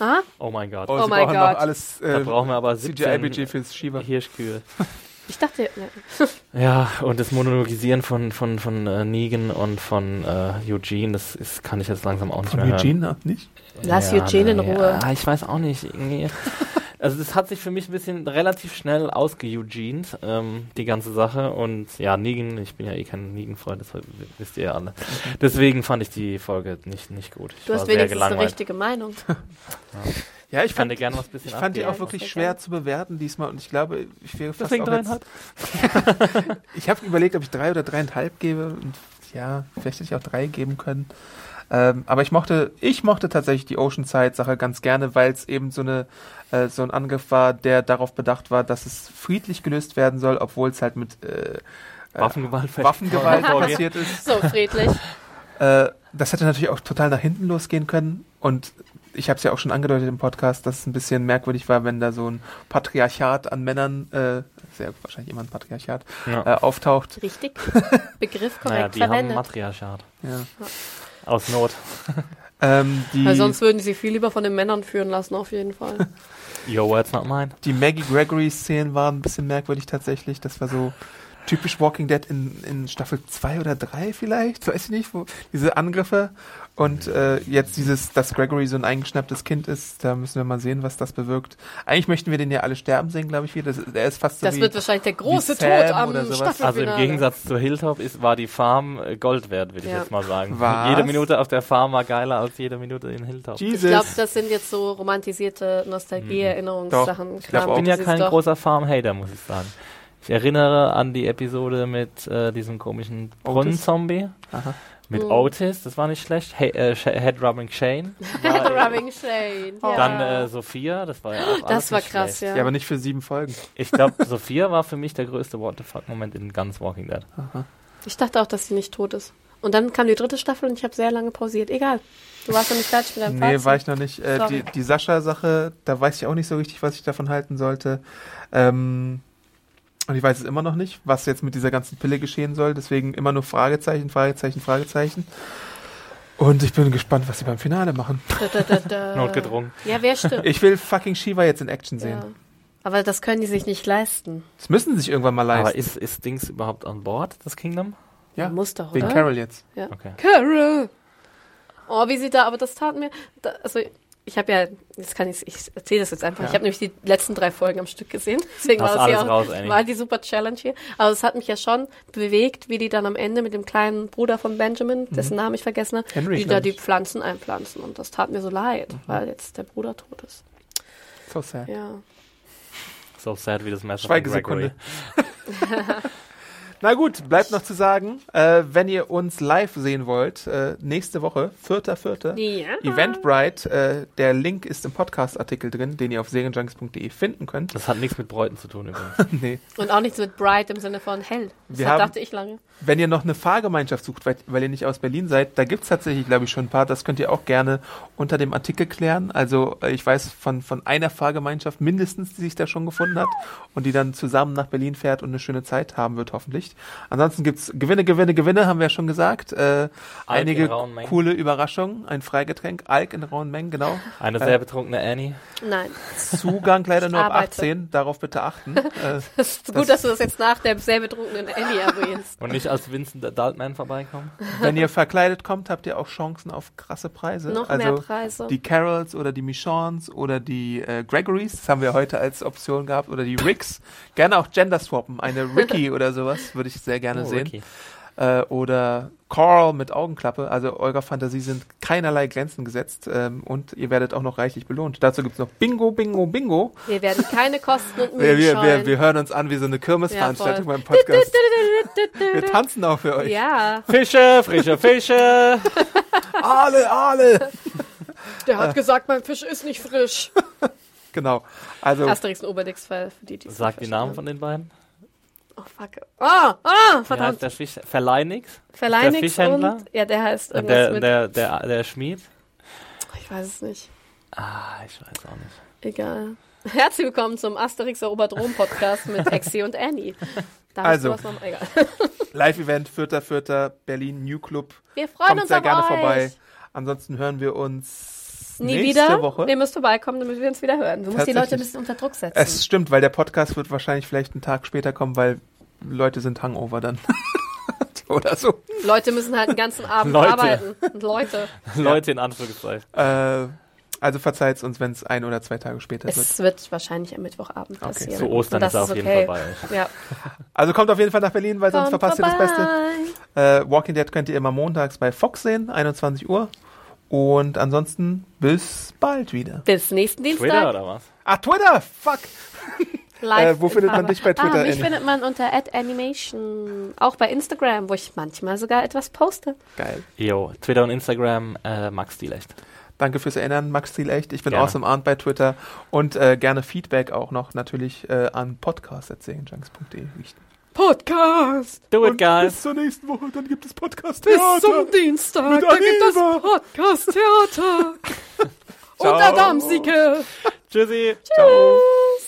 Ah? Oh mein Gott. Oh, Oh mein brauchen Gott. alles Da äh, brauchen wir aber 17 CGI-Budget fürs Shiva. Hirschkühe. Ich dachte, ne. Ja, und das Monologisieren von, von, von äh, Negan und von äh, Eugene, das ist, kann ich jetzt langsam auch nicht Von mehr hören. Eugene noch nicht? lass Eugene in Ruhe. Ja, ich weiß auch nicht. Irgendwie. Also das hat sich für mich ein bisschen relativ schnell ausgeugened, ähm, die ganze Sache. Und ja, Negan, ich bin ja eh kein Negan-Freund, das wisst ihr ja alle. Deswegen fand ich die Folge nicht, nicht gut. Ich Du war hast sehr wenigstens eine richtige Meinung. Ja, ich Ich fand, gerne was bisschen ich fand die auch wirklich schwer gerne. zu bewerten diesmal und ich glaube, ich wäre fast Deswegen dreieinhalb. Ich habe überlegt, ob ich drei oder dreieinhalb gebe und ja, vielleicht hätte ich auch drei geben können. Ähm, aber ich mochte, ich mochte tatsächlich die Oceanside-Sache ganz gerne, weil es eben so eine äh, so ein Angriff war, der darauf bedacht war, dass es friedlich gelöst werden soll, obwohl es halt mit äh, äh, Waffengewalt. Waffengewalt passiert ist. So, friedlich. Äh, das hätte natürlich auch total nach hinten losgehen können. Und ich habe es ja auch schon angedeutet im Podcast, dass es ein bisschen merkwürdig war, wenn da so ein Patriarchat an Männern, äh, sehr wahrscheinlich immer ein Patriarchat, Ja. äh, auftaucht. Richtig. Begriff korrekt Naja, die haben verwendet. Matriarchat. Ja. Aus Not. Ähm, die, Weil sonst würden die sich viel lieber von den Männern führen lassen, auf jeden Fall. Your words, not mine. die Maggie Gregory-Szenen waren ein bisschen merkwürdig tatsächlich. Das war so typisch Walking Dead in, in Staffel 2 oder 3 vielleicht, weiß ich nicht, wo diese Angriffe und äh, jetzt dieses, dass Gregory so ein eingeschnapptes Kind ist, da müssen wir mal sehen, was das bewirkt. Eigentlich möchten wir den ja alle sterben sehen, glaube ich, wieder. Das, der ist fast so Das wie, wird wahrscheinlich der große Tod am. Staffelfinale. Also im Gegensatz zu Hilltop ist, war die Farm äh, Gold wert, würde ich Ja. jetzt mal sagen. Was? Jede Minute auf der Farm war geiler als jede Minute in Hilltop. Jesus. Ich glaube, das sind jetzt so romantisierte Nostalgie-Erinnerungssachen. Doch, ich glaub. Ich bin ja kein doch- großer Farm-Hater, muss ich sagen. Ich erinnere an die Episode mit äh, diesem komischen Brunnenzombie. Aha. Mit Mhm. Otis, das war nicht schlecht. Hey, äh, Sh- Head Rubbing Shane. War, Rubbing Shane. Ja. Dann äh, Sophia, das war ja auch alles das war nicht krass, schlecht. ja. Ja, aber nicht für sieben Folgen. Ich glaube, Sophia war für mich der größte What the fuck-Moment in ganz Walking Dead. Ich dachte auch, dass sie nicht tot ist. Und dann kam die dritte Staffel und ich habe sehr lange pausiert. Egal. Du warst noch nicht fertig mit deinem Nee, Fazit. war ich noch nicht. Äh, die die Sascha-Sache, da weiß ich auch nicht so richtig, was ich davon halten sollte. Ähm, und ich weiß es immer noch nicht, was jetzt mit dieser ganzen Pille geschehen soll. Deswegen immer nur Fragezeichen, Fragezeichen, Fragezeichen. Und ich bin gespannt, was sie beim Finale machen. Da, da, da, da. Notgedrungen. Ja, wer stimmt? Ich will fucking Shiva jetzt in Action sehen. ja. Aber das können die sich nicht leisten. Das müssen sie sich irgendwann mal leisten. Aber ist, ist Dings überhaupt an Bord, das Kingdom? ja, Muss doch, wegen oder? Carol jetzt. Ja. Okay. Carol! Oh, wie sie da, aber das tat mir, da, also ich habe ja, jetzt kann ich, ich erzähle das jetzt einfach. Ja. Ich habe nämlich die letzten drei Folgen am Stück gesehen, deswegen war das hier auch, raus, war die super Challenge hier. Aber es hat mich ja schon bewegt, wie die dann am Ende mit dem kleinen Bruder von Benjamin, dessen Namen ich vergessen habe, Henry, die da die. Pflanzen einpflanzen und das tat mir so leid, weil jetzt der Bruder tot ist. So sad. Ja. So sad wie das Messer von Schweigesekunde. Na gut, bleibt noch zu sagen, äh, wenn ihr uns live sehen wollt, äh, nächste Woche, 4.4. Ja. Eventbrite, äh, der Link ist im Podcast-Artikel drin, den ihr auf serienjunkies.de finden könnt. Das hat nichts mit Bräuten zu tun übrigens. nee. Und auch nichts mit bright im Sinne von hell. Das Wir hat, haben- dachte ich lange. Wenn ihr noch eine Fahrgemeinschaft sucht, weil, weil ihr nicht aus Berlin seid, da gibt's tatsächlich, glaube ich, schon ein paar. Das könnt ihr auch gerne unter dem Artikel klären. Also äh, ich weiß von, von einer Fahrgemeinschaft mindestens, die sich da schon gefunden hat und die dann zusammen nach Berlin fährt und eine schöne Zeit haben wird, hoffentlich. Ansonsten gibt's Gewinne, Gewinne, Gewinne, haben wir ja schon gesagt. Äh, einige coole Überraschungen. Ein Freigetränk, Alk in rauen Mengen, genau. Eine sehr betrunkene Annie. Nein. Zugang leider nur ab arbeite. 18, darauf bitte achten. Äh, Das ist gut, dass du das jetzt nach der sehr betrunkenen Ellie erwähnst. Und nicht als Vincent Adultman vorbeikommen. wenn ihr verkleidet kommt, habt ihr auch Chancen auf krasse Preise. Noch also mehr Preise. die Carols oder die Michons oder die äh, Gregorys, das haben wir heute als Option gehabt, oder die Ricks. Gerne auch Gender swappen, eine Ricky oder sowas, würde ich sehr gerne Oh, sehen. Ricky. Äh, oder Carl mit Augenklappe. Also eurer Fantasie sind keinerlei Grenzen gesetzt ähm, und ihr werdet auch noch reichlich belohnt. Dazu gibt's noch Bingo, Bingo, Bingo. Wir werden keine Kosten und Wir, Mühen wir, wir, wir hören uns an wie so eine Kirmesveranstaltung Ja, beim Podcast. Wir tanzen auch für euch. Ja, Fische, frische Fische. Alle, alle. der hat gesagt, mein Fisch ist nicht frisch. Genau. Also Asterix und Obelix für für die, die es Sag die Namen von den beiden. Oh, fuck. Ah, Wie verdammt. heißt der Fisch? Verleinix? Verleinix der Fischhändler? und, ja, der heißt irgendwas Der, mit, der, der, der Schmied? ich weiß es nicht. Ah, ich weiß auch nicht. Egal. Herzlich willkommen zum Asterix erobert Rom Podcast mit Exi und Annie. Da Also. Live-Event, 4.4. Berlin New Club. Wir freuen Kommt uns sehr auf gerne euch. vorbei. Ansonsten hören wir uns Nie nächste wieder. Woche. Ihr müsst vorbeikommen, damit wir uns wieder hören. Du musst die Leute ein bisschen unter Druck setzen. Es stimmt, weil der Podcast wird wahrscheinlich vielleicht einen Tag später kommen, weil Leute sind Hangover dann. Oder so. Leute müssen halt den ganzen Abend Leute. arbeiten. Leute. Leute in Anführungszeichen. Äh, also verzeiht uns, wenn es ein oder zwei Tage später wird. Es wird wahrscheinlich am Mittwochabend passieren. Zu Ostern ist er auf jeden okay. Fall bei euch. Ja. Also kommt auf jeden Fall nach Berlin, weil sonst Kommt verpasst ihr das Beste. vorbei. Äh, Walking Dead könnt ihr immer montags bei Fox sehen, 21 Uhr. Und ansonsten bis bald wieder. Bis nächsten Dienstag. Twitter oder was? Ah, Twitter! Fuck! Live Äh, wo in findet man Farbe. dich bei Twitter, Ah, mich Annie? findet man unter @animation. Auch bei Instagram, wo ich manchmal sogar etwas poste. Geil. Jo, Twitter und Instagram, äh, Max Stilecht. Danke fürs Erinnern, Max Thiel echt. Ich bin Gerne. awesome Arndt bei Twitter und äh, gerne Feedback auch noch natürlich äh, an podcast.serienjunks.de richten. Podcast. Do it, Und guys. bis zur nächsten Woche, dann gibt es Podcast Bis Theater. zum Dienstag. Mit Da gibt es Aneva. Podcast Theater. Ciao. Und Adamsike. Tschüssi. Ciao.